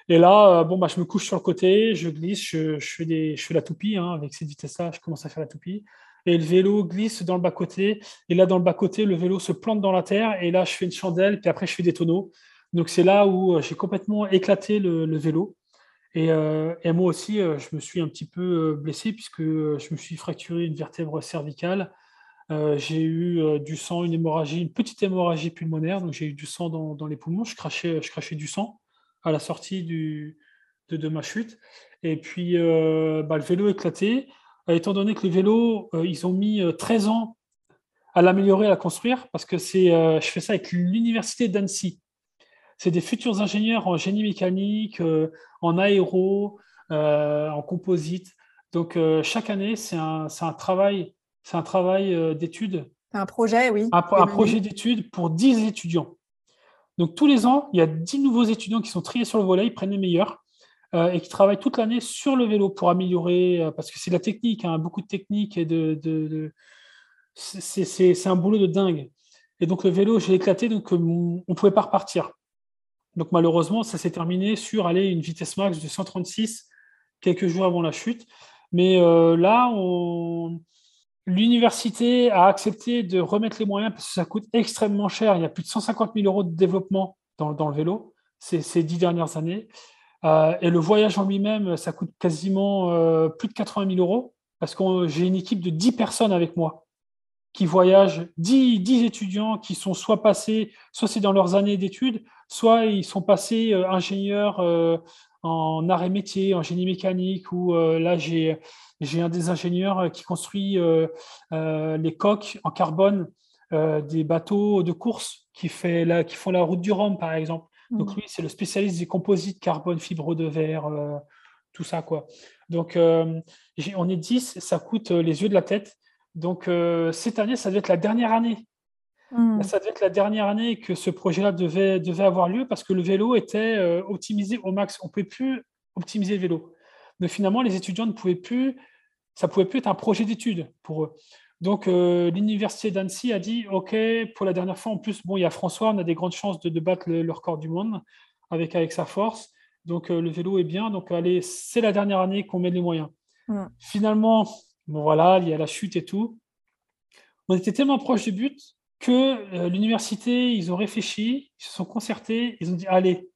Et là, euh, bon, bah, je me couche sur le côté, je glisse, je, fais, des, je fais la toupie. Hein, avec cette vitesse-là, je commence à faire la toupie. Et le vélo glisse dans le bas-côté. Et là, dans le bas-côté, le vélo se plante dans la terre. Et là, je fais une chandelle, puis après, je fais des tonneaux. Donc, c'est là où euh, j'ai complètement éclaté le vélo. Euh, et, moi aussi, euh, je me suis un petit peu euh, blessé puisque je me suis fracturé une vertèbre cervicale. j'ai eu du sang, une hémorragie, une petite hémorragie pulmonaire. Donc j'ai eu du sang dans, les poumons. Je crachais, du sang à la sortie de, ma chute. Et puis bah, le vélo éclaté. étant donné que les vélos, ils ont mis 13 ans à l'améliorer, à la construire, parce que c'est, je fais ça avec l'université d'Annecy c'est des futurs ingénieurs en génie mécanique, euh, en aéro, euh, en composite. Donc euh, chaque année, c'est un, travail, c'est un travail d'études. Un projet, oui. Un, projet d'études pour 10 étudiants. Donc tous les ans, il y a 10 nouveaux étudiants qui sont triés sur le volet, ils prennent les meilleurs et qui travaillent toute l'année sur le vélo pour améliorer, parce que c'est de la technique, hein, beaucoup de technique et de, c'est un boulot de dingue. Et donc le vélo, j'ai éclaté, donc on ne pouvait pas repartir. Donc malheureusement, ça s'est terminé sur aller une vitesse max de 136 quelques jours avant la chute. Mais euh, là, l'université a accepté de remettre les moyens parce que ça coûte extrêmement cher. Il y a plus de 150 000 euros de développement dans, le vélo ces, dix dernières années. et le voyage en lui-même, ça coûte quasiment plus de 80 000 euros parce que j'ai une équipe de 10 personnes avec moi qui voyagent, 10, 10 étudiants qui sont soit passés, soit c'est dans leurs années d'études, soit ils sont passés ingénieurs en arrêt métier, en génie mécanique, ou là j'ai j'ai un des ingénieurs qui construit les coques en carbone des bateaux de course qui, fait la, qui font la route du Rhum, par exemple. Donc mmh. lui, c'est le spécialiste des composites carbone, fibre de verre, tout ça. quoi. Donc on est 10, ça coûte les yeux de la tête. Donc cette année, ça devait être la dernière année Mmh. Ça devait être la dernière année que ce projet-là devait, devait avoir lieu parce que le vélo était euh, optimisé au max. On ne pouvait plus optimiser le vélo. Mais finalement, les étudiants ne pouvaient plus, ça ne pouvait plus être un projet d'études pour eux. Donc, euh, l'université d'Annecy a dit OK, pour la dernière fois, en plus, bon, il y a François, on a des grandes chances de, battre le, record du monde avec, avec sa force. Donc, euh, le vélo est bien. Donc, allez, c'est la dernière année qu'on met les moyens. Mmh. Finalement, bon, voilà, il y a la chute et tout. On était tellement proche du but que euh, l'université, ils ont réfléchi, ils se sont concertés, ils ont dit allez,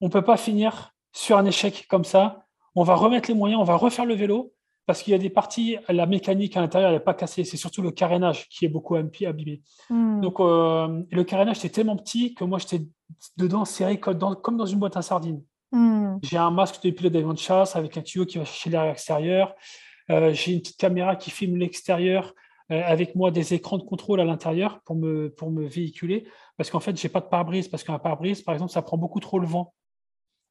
on ne peut pas finir sur un échec comme ça, on va remettre les moyens, on va refaire le vélo, parce qu'il y a des parties, la mécanique à l'intérieur, n'est pas cassée, c'est surtout le carénage qui est beaucoup abîmé. Hmm. Donc, euh, le carénage, c'était tellement petit que moi, j'étais dedans serré comme dans, comme dans une boîte à sardines. Hmm. J'ai un masque de pilote d'avion de chasse avec un tuyau qui va chercher l'air extérieur. Euh, j'ai une petite caméra qui filme l'extérieur. Euh, avec moi des écrans de contrôle à l'intérieur pour me, pour me véhiculer, parce qu'en fait, je n'ai pas de pare-brise, parce qu'un pare-brise, par exemple, ça prend beaucoup trop le vent.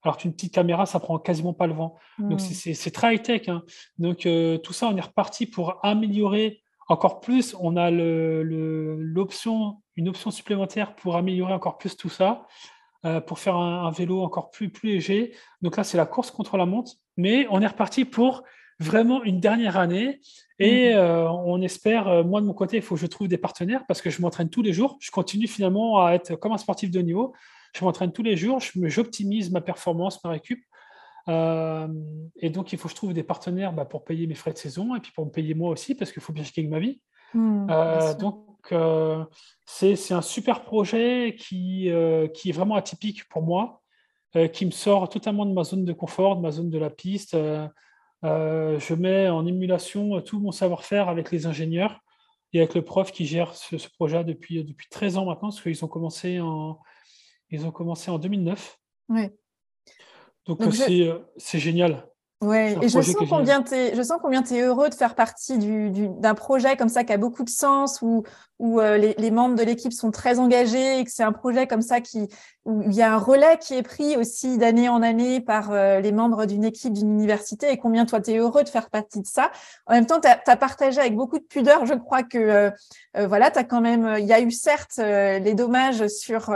Alors qu'une petite caméra, ça prend quasiment pas le vent. Donc, hmm. c'est très high-tech. Hein. Donc, euh, tout ça, on est reparti pour améliorer encore plus. On a l'option, une option supplémentaire pour améliorer encore plus tout ça, euh, pour faire un, un, vélo encore plus, plus léger. Donc là, c'est la course contre la montre. Mais on est reparti pour vraiment une dernière année. Et mmh. euh, on espère, euh, moi de mon côté, il faut que je trouve des partenaires parce que je m'entraîne tous les jours. Je continue finalement à être comme un sportif de niveau. Je m'entraîne tous les jours, j'optimise ma performance, ma récup. Euh, et donc, il faut que je trouve des partenaires bah, pour payer mes frais de saison et puis pour me payer moi aussi parce qu'il faut bien que je gagne ma vie. Mmh, donc, c'est un super projet qui, qui est vraiment atypique pour moi, qui me sort totalement de ma zone de confort, de ma zone de la piste. Euh, je mets en émulation tout mon savoir-faire avec les ingénieurs et avec le prof qui gère ce, projet depuis, depuis 13 ans maintenant, parce qu'ils ont commencé en, ils ont commencé en 2009. Oui. Donc, euh, c'est génial. Ouais, et je sens, combien je sens combien tu es heureux de faire partie d'un projet comme ça qui a beaucoup de sens, où, où euh, les, membres de l'équipe sont très engagés et que c'est un projet comme ça qui, où il y a un relais qui est pris aussi d'année en année par euh, les membres d'une équipe d'une université et combien toi tu es heureux de faire partie de ça. En même temps, tu as, partagé avec beaucoup de pudeur, je crois que euh, voilà, tu as quand même, il y a eu certes les dommages sur,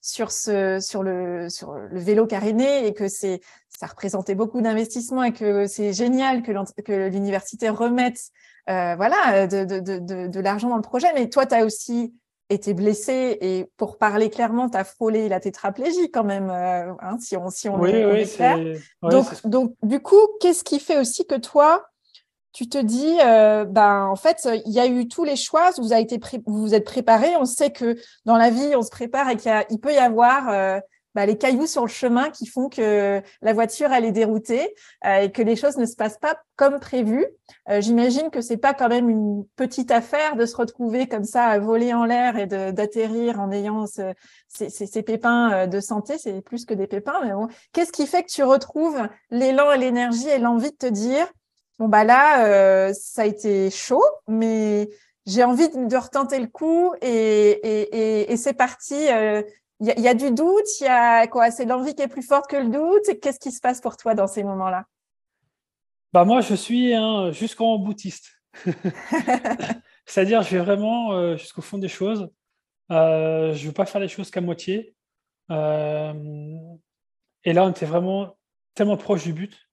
sur, ce, sur, le, sur le vélo caréné et que c'est ça représentait beaucoup d'investissement et que c'est génial que l'université remette euh, voilà, de, de, de, l'argent dans le projet. Mais toi, tu as aussi été blessé et pour parler clairement, tu as frôlé la tétraplégie quand même, euh, hein, si on, si on oui, oui, donc, donc, du coup, qu'est-ce qui fait aussi que toi, tu te dis, euh, ben, en fait, il y a eu tous les choix, vous, avez été vous vous êtes préparé, on sait que dans la vie, on se prépare et qu'il peut y avoir bah, les cailloux sur le chemin qui font que la voiture elle est déroutée euh, et que les choses ne se passent pas comme prévu. Euh, j'imagine que c'est pas quand même une petite affaire de se retrouver comme ça à voler en l'air et d'atterrir en ayant ces, ces, pépins euh, de santé. C'est plus que des pépins, mais bon. Qu'est-ce qui fait que tu retrouves l'élan et l'énergie et l'envie de te dire bon bah là ça a été chaud, mais j'ai envie de, retenter le coup et, et, et, et c'est parti il y, a du doute, il y a quoi? C'est l'envie qui est plus forte que le doute. Qu'est-ce qui se passe pour toi dans ces moments-là? Bah moi, je suis jusqu'en boutiste. C'est-à-dire, je vais vraiment euh, jusqu'au fond des choses. Euh, je ne veux pas faire les choses qu'à moitié. Euh, et là, on était vraiment tellement proche du but.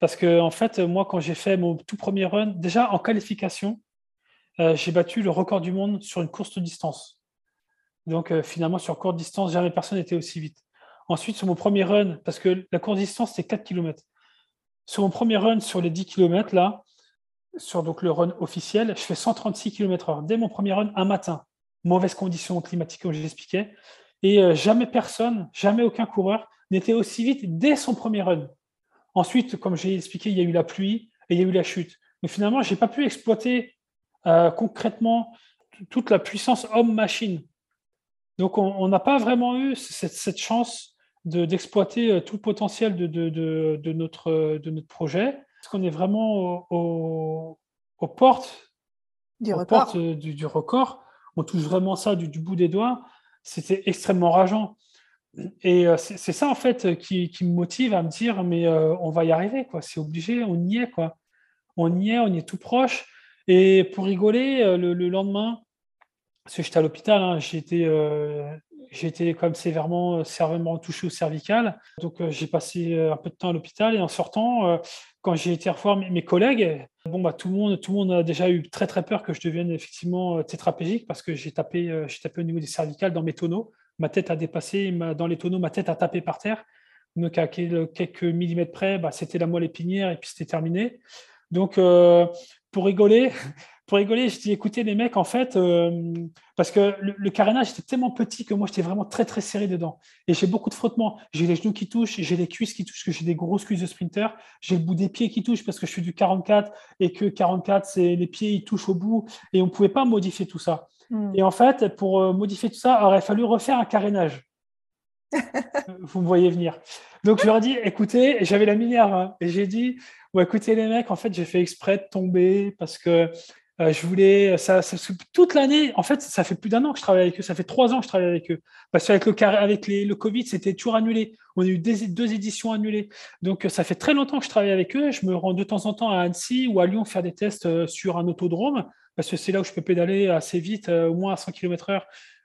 Parce que, en fait, moi, quand j'ai fait mon tout premier run, déjà en qualification, j'ai battu le record du monde sur une course de distance. Donc euh, finalement, sur courte distance, jamais personne n'était aussi vite. Ensuite, sur mon premier run, parce que la courte distance, c'est 4 km. Sur mon premier run, sur les 10 km, là, sur donc, le run officiel, je fais 136 km/h. Dès mon premier run, un matin, mauvaise condition climatique, comme je l'expliquais. Et euh, jamais personne, jamais aucun coureur n'était aussi vite dès son premier run. Ensuite, comme j'ai expliqué, il y a eu la pluie et il y a eu la chute. Mais finalement, je n'ai pas pu exploiter euh, concrètement toute la puissance homme-machine. Donc, on n'a pas vraiment eu cette, chance d'exploiter euh, tout le potentiel de, notre, de notre projet, parce qu'on est vraiment aux portes, du, record. Euh, du, record? On touche vraiment ça du, bout des doigts. C'était extrêmement rageant. Et c'est ça, en fait, qui, me motive à me dire, mais on va y arriver, quoi. C'est obligé, on y est, quoi. On y est, on y est tout proche. Et pour rigoler, le lendemain, parce que j'étais à l'hôpital, hein, été, euh, été comme sévèrement, sévèrement touché au cervical. Donc euh, j'ai passé euh, un peu de temps à l'hôpital et en sortant, quand j'ai été revoir mes, collègues, bon, bah, tout, le monde, tout le monde a déjà eu très très peur que je devienne effectivement tétraplégique parce que j'ai tapé, j'ai tapé au niveau des cervicales dans mes tonneaux. Ma tête a dépassé, dans les tonneaux, ma tête a tapé par terre. Donc à quelques millimètres près, bah, c'était la moelle épinière et puis c'était terminé. Donc pour rigoler, pour rigoler, je dis écoutez les mecs, en fait, euh, parce que le, carénage était tellement petit que moi j'étais vraiment très très serré dedans. Et j'ai beaucoup de frottements. J'ai les genoux qui touchent, j'ai les cuisses qui touchent, que j'ai des grosses cuisses de sprinter. J'ai le bout des pieds qui touche parce que je suis du 44 et que 44, c'est les pieds ils touchent au bout et on ne pouvait pas modifier tout ça. Hmm. Et en fait, pour euh, modifier tout ça, il aurait fallu refaire un carénage. Vous me voyez venir. Donc je leur ai dit écoutez, j'avais la minière hein, et j'ai dit écoutez les mecs, en fait j'ai fait exprès de tomber parce que euh, je voulais, ça, toute l'année, en fait, ça fait plus d'un an que je travaille avec eux, ça fait trois ans que je travaille avec eux. Parce qu'avec le, avec le Covid, c'était toujours annulé. On a eu deux éditions annulées. Donc, ça fait très longtemps que je travaille avec eux. Je me rends de temps en temps à Annecy ou à Lyon faire des tests euh, sur un autodrome, parce que c'est là où je peux pédaler assez vite, euh, au moins à 100 km/h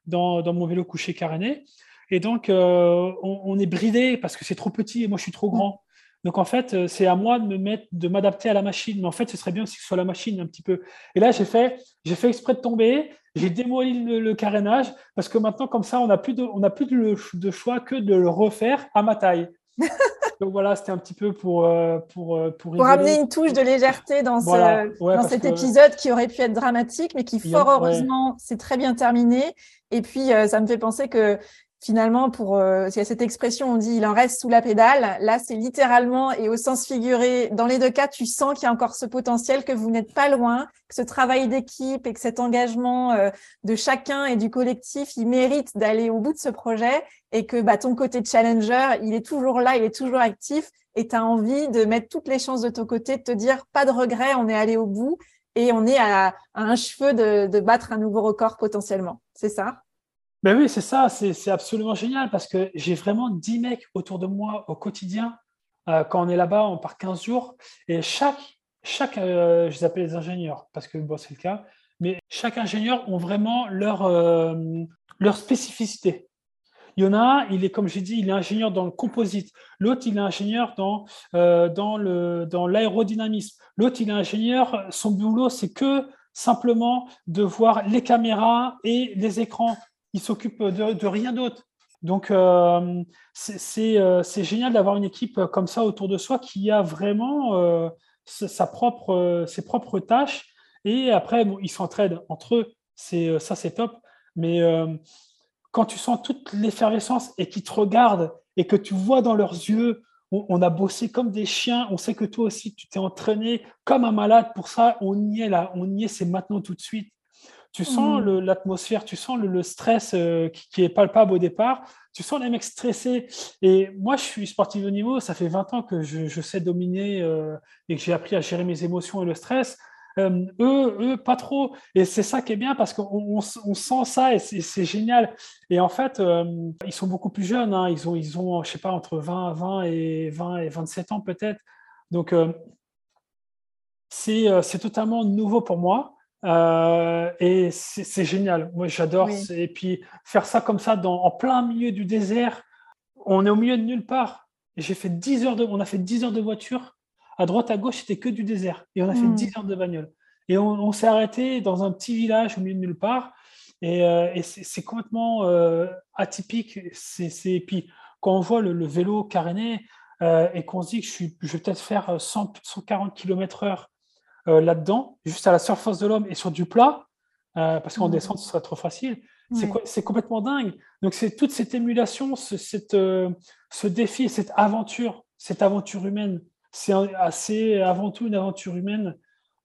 dans, mon vélo couché caréné. Et donc, on, on, est bridé parce que c'est trop petit et moi, je suis trop grand. Donc en fait, euh, c'est à moi de me mettre, de m'adapter à la machine. Mais en fait, ce serait bien aussi que ce soit la machine un petit peu. Et là, j'ai fait, j'ai fait exprès de tomber. J'ai démoli le, carénage parce que maintenant, comme ça, on n'a plus de, on a plus de, choix que de le refaire à ma taille. Donc voilà, c'était un petit peu pour euh, pour euh, pour, pour amener une touche de légèreté dans, dans cet épisode qui aurait pu être dramatique, mais qui fort heureusement s'est très bien terminé. Et puis ça me fait penser que finalement, pour euh, il y a cette expression, on dit il en reste sous la pédale. Là, c'est littéralement et au sens figuré. Dans les deux cas, tu sens qu'il y a encore ce potentiel, que vous n'êtes pas loin, que ce travail d'équipe et que cet engagement euh, de chacun et du collectif, il mérite d'aller au bout de ce projet et que bah, ton côté challenger, il est toujours là, il est toujours actif et tu as envie de mettre toutes les chances de ton côté, de te dire pas de regret, on est allé au bout et on est à, un cheveu de battre un nouveau record potentiellement. C'est ça? Ben oui, c'est ça, c'est absolument génial parce que j'ai vraiment 10 mecs autour de moi au quotidien. Euh, quand on est là-bas, on part 15 jours et chaque, chaque euh, je les appelle les ingénieurs parce que bon, c'est le cas, mais chaque ingénieur ont vraiment leur, euh, leur spécificité. Il y en a un, il est, comme j'ai dit, il est ingénieur dans le composite. L'autre, il est ingénieur dans, dans l'aérodynamisme. Dans L'autre, il est ingénieur, son boulot, c'est que simplement de voir les caméras et les écrans il s'occupe de, rien d'autre. Donc, euh, euh, c'est génial d'avoir une équipe comme ça autour de soi qui a vraiment euh, ses propres tâches. Et après, ils s'entraident entre eux. Ça, c'est top. Mais quand tu sens toute l'effervescence et qu'ils te regardent et que tu vois dans leurs yeux, on, a bossé comme des chiens, on sait que toi aussi, tu t'es entraîné comme un malade pour ça, on y est là, on y est, c'est maintenant tout de suite. Tu sens mmh. l'atmosphère, tu sens le, stress euh, qui, est palpable au départ, tu sens les mecs stressés. Et moi, je suis sportif de niveau, ça fait 20 ans que je, sais dominer euh, et que j'ai appris à gérer mes émotions et le stress. Euh, eux, eux, pas trop. Et c'est ça qui est bien parce qu'on sent ça et c'est génial. Et en fait, ils sont beaucoup plus jeunes. Hein. Ils ont, ils ont, je sais pas, entre 20, 20 et 20 et 27 ans peut-être. Donc, c'est totalement nouveau pour moi. Euh, et c'est génial. Moi, j'adore. Et puis, faire ça comme ça, dans, en plein milieu du désert, on est au milieu de nulle part. J'ai fait 10 heures de, on a fait 10 heures de voiture. À droite, à gauche, c'était que du désert. Et on a fait 10 hmm. heures de bagnole. Et on, s'est arrêté dans un petit village au milieu de nulle part. Et, euh, c'est complètement euh, atypique. Et puis, quand on voit le, vélo caréné et qu'on se dit que je, suis, je vais peut-être faire 100, 140 km/h là-dedans, juste à la surface de l'homme et sur du plat, euh, parce qu'en mmh. descente, ce serait trop facile. C'est complètement dingue. Donc, c'est toute cette émulation, ce, cette, euh, ce défi, cette aventure, cette aventure humaine. C'est assez avant tout une aventure humaine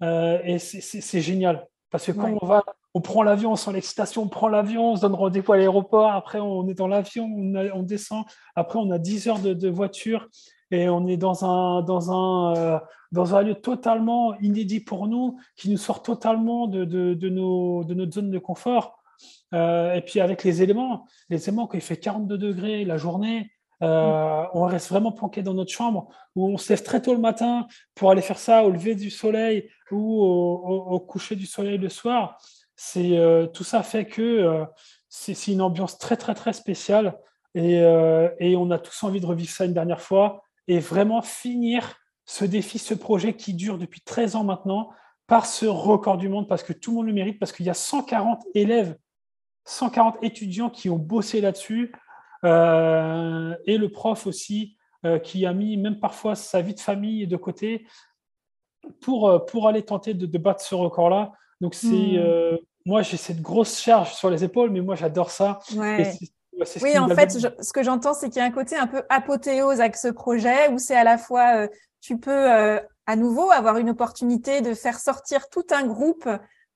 euh, et c'est génial. Parce que quand on va, on prend l'avion, on sent l'excitation, on prend l'avion, on se donne rendez-vous à l'aéroport, après on est dans l'avion, on, descend, après on a 10 heures de, voiture et on est dans un, dans, un, euh, dans un lieu totalement inédit pour nous, qui nous sort totalement de, de, nos, de notre zone de confort. Euh, et puis avec les éléments, les éléments quand il fait 42 degrés la journée, euh, on reste vraiment planqué dans notre chambre, où on se lève très tôt le matin pour aller faire ça au lever du soleil ou au, coucher du soleil le soir. C'est tout ça fait que c'est une ambiance très très très spéciale et, et, on a tous envie de revivre ça une dernière fois et vraiment finir ce défi, ce projet qui dure depuis 13 ans maintenant par ce record du monde parce que tout le monde le mérite, parce qu'il y a 140 élèves 140 étudiants qui ont bossé là-dessus euh, et le prof aussi euh, qui a mis même parfois sa vie de famille de côté pour, euh, pour aller tenter de, battre ce record-là. Donc, c'est hmm. moi, j'ai cette grosse charge sur les épaules, mais moi, j'adore ça. Oui, en fait, ce que j'entends, c'est qu'il y a un côté un peu apothéose avec ce projet où c'est à la fois, tu peux à nouveau avoir une opportunité de faire sortir tout un groupe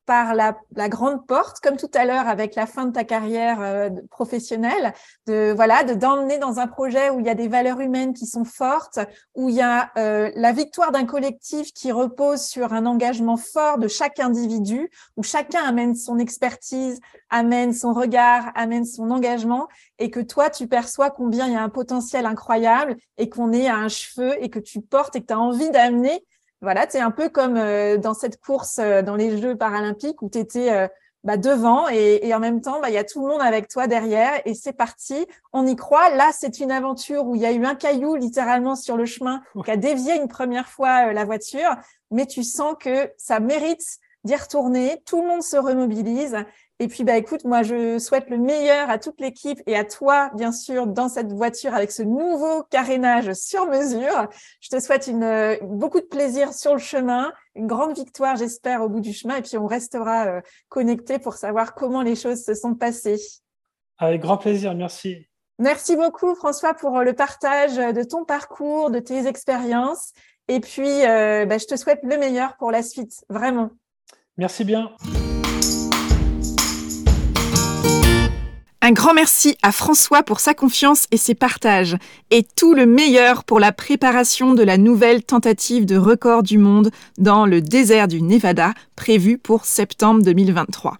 par la, grande porte, comme tout à l'heure avec la fin de ta carrière euh, professionnelle, de voilà, de d'emmener dans un projet où il y a des valeurs humaines qui sont fortes, où il y a euh, la victoire d'un collectif qui repose sur un engagement fort de chaque individu, où chacun amène son expertise, amène son regard, amène son engagement, et que toi tu perçois combien il y a un potentiel incroyable et qu'on est à un cheveu et que tu portes et que tu as envie d'amener voilà, c'est un peu comme euh, dans cette course euh, dans les Jeux paralympiques où tu étais euh, bah, devant et, en même temps, bah, il y a tout le monde avec toi derrière et c'est parti. On y croit. Là, c'est une aventure où il y a eu un caillou littéralement sur le chemin qui a dévié une première fois la voiture, mais tu sens que ça mérite d'y retourner. Tout le monde se remobilise et puis, bah, écoute, moi, je souhaite le meilleur à toute l'équipe et à toi, bien sûr, dans cette voiture avec ce nouveau carénage sur mesure. Je te souhaite une, beaucoup de plaisir sur le chemin, une grande victoire, j'espère, au bout du chemin. Et puis, on restera euh, connecté pour savoir comment les choses se sont passées. Avec grand plaisir, merci. Merci beaucoup, François, pour le partage de ton parcours, de tes expériences. Et puis, euh, bah, je te souhaite le meilleur pour la suite, vraiment. Merci bien. Un grand merci à François pour sa confiance et ses partages, et tout le meilleur pour la préparation de la nouvelle tentative de record du monde dans le désert du Nevada, prévue pour septembre 2023.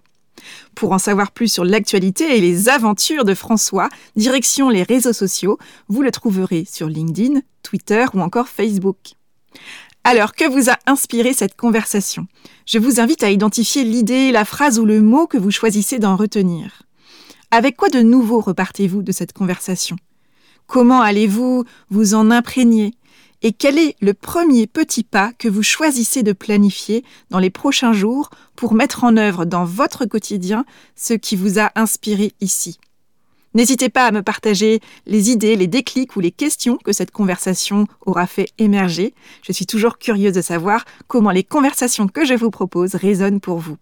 Pour en savoir plus sur l'actualité et les aventures de François, direction les réseaux sociaux, vous le trouverez sur LinkedIn, Twitter ou encore Facebook. Alors, que vous a inspiré cette conversation? Je vous invite à identifier l'idée, la phrase ou le mot que vous choisissez d'en retenir. Avec quoi de nouveau repartez-vous de cette conversation? Comment allez-vous vous en imprégner? Et quel est le premier petit pas que vous choisissez de planifier dans les prochains jours pour mettre en œuvre dans votre quotidien ce qui vous a inspiré ici? N'hésitez pas à me partager les idées, les déclics ou les questions que cette conversation aura fait émerger. Je suis toujours curieuse de savoir comment les conversations que je vous propose résonnent pour vous.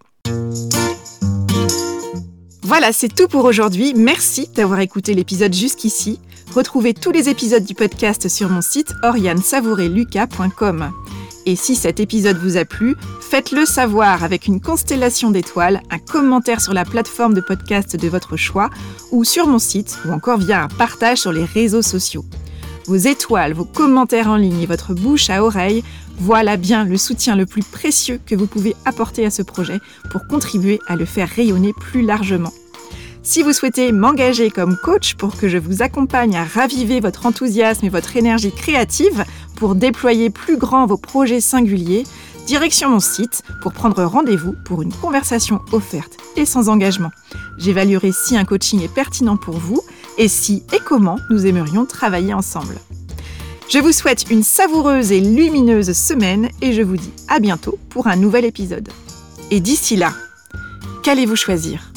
Voilà, c'est tout pour aujourd'hui. Merci d'avoir écouté l'épisode jusqu'ici. Retrouvez tous les épisodes du podcast sur mon site oriansavoureluca.com. Et si cet épisode vous a plu, faites-le savoir avec une constellation d'étoiles, un commentaire sur la plateforme de podcast de votre choix ou sur mon site ou encore via un partage sur les réseaux sociaux. Vos étoiles, vos commentaires en ligne votre bouche à oreille voilà bien le soutien le plus précieux que vous pouvez apporter à ce projet pour contribuer à le faire rayonner plus largement. Si vous souhaitez m'engager comme coach pour que je vous accompagne à raviver votre enthousiasme et votre énergie créative pour déployer plus grand vos projets singuliers, direction mon site pour prendre rendez-vous pour une conversation offerte et sans engagement. J'évaluerai si un coaching est pertinent pour vous et si et comment nous aimerions travailler ensemble. Je vous souhaite une savoureuse et lumineuse semaine et je vous dis à bientôt pour un nouvel épisode. Et d'ici là, qu'allez-vous choisir?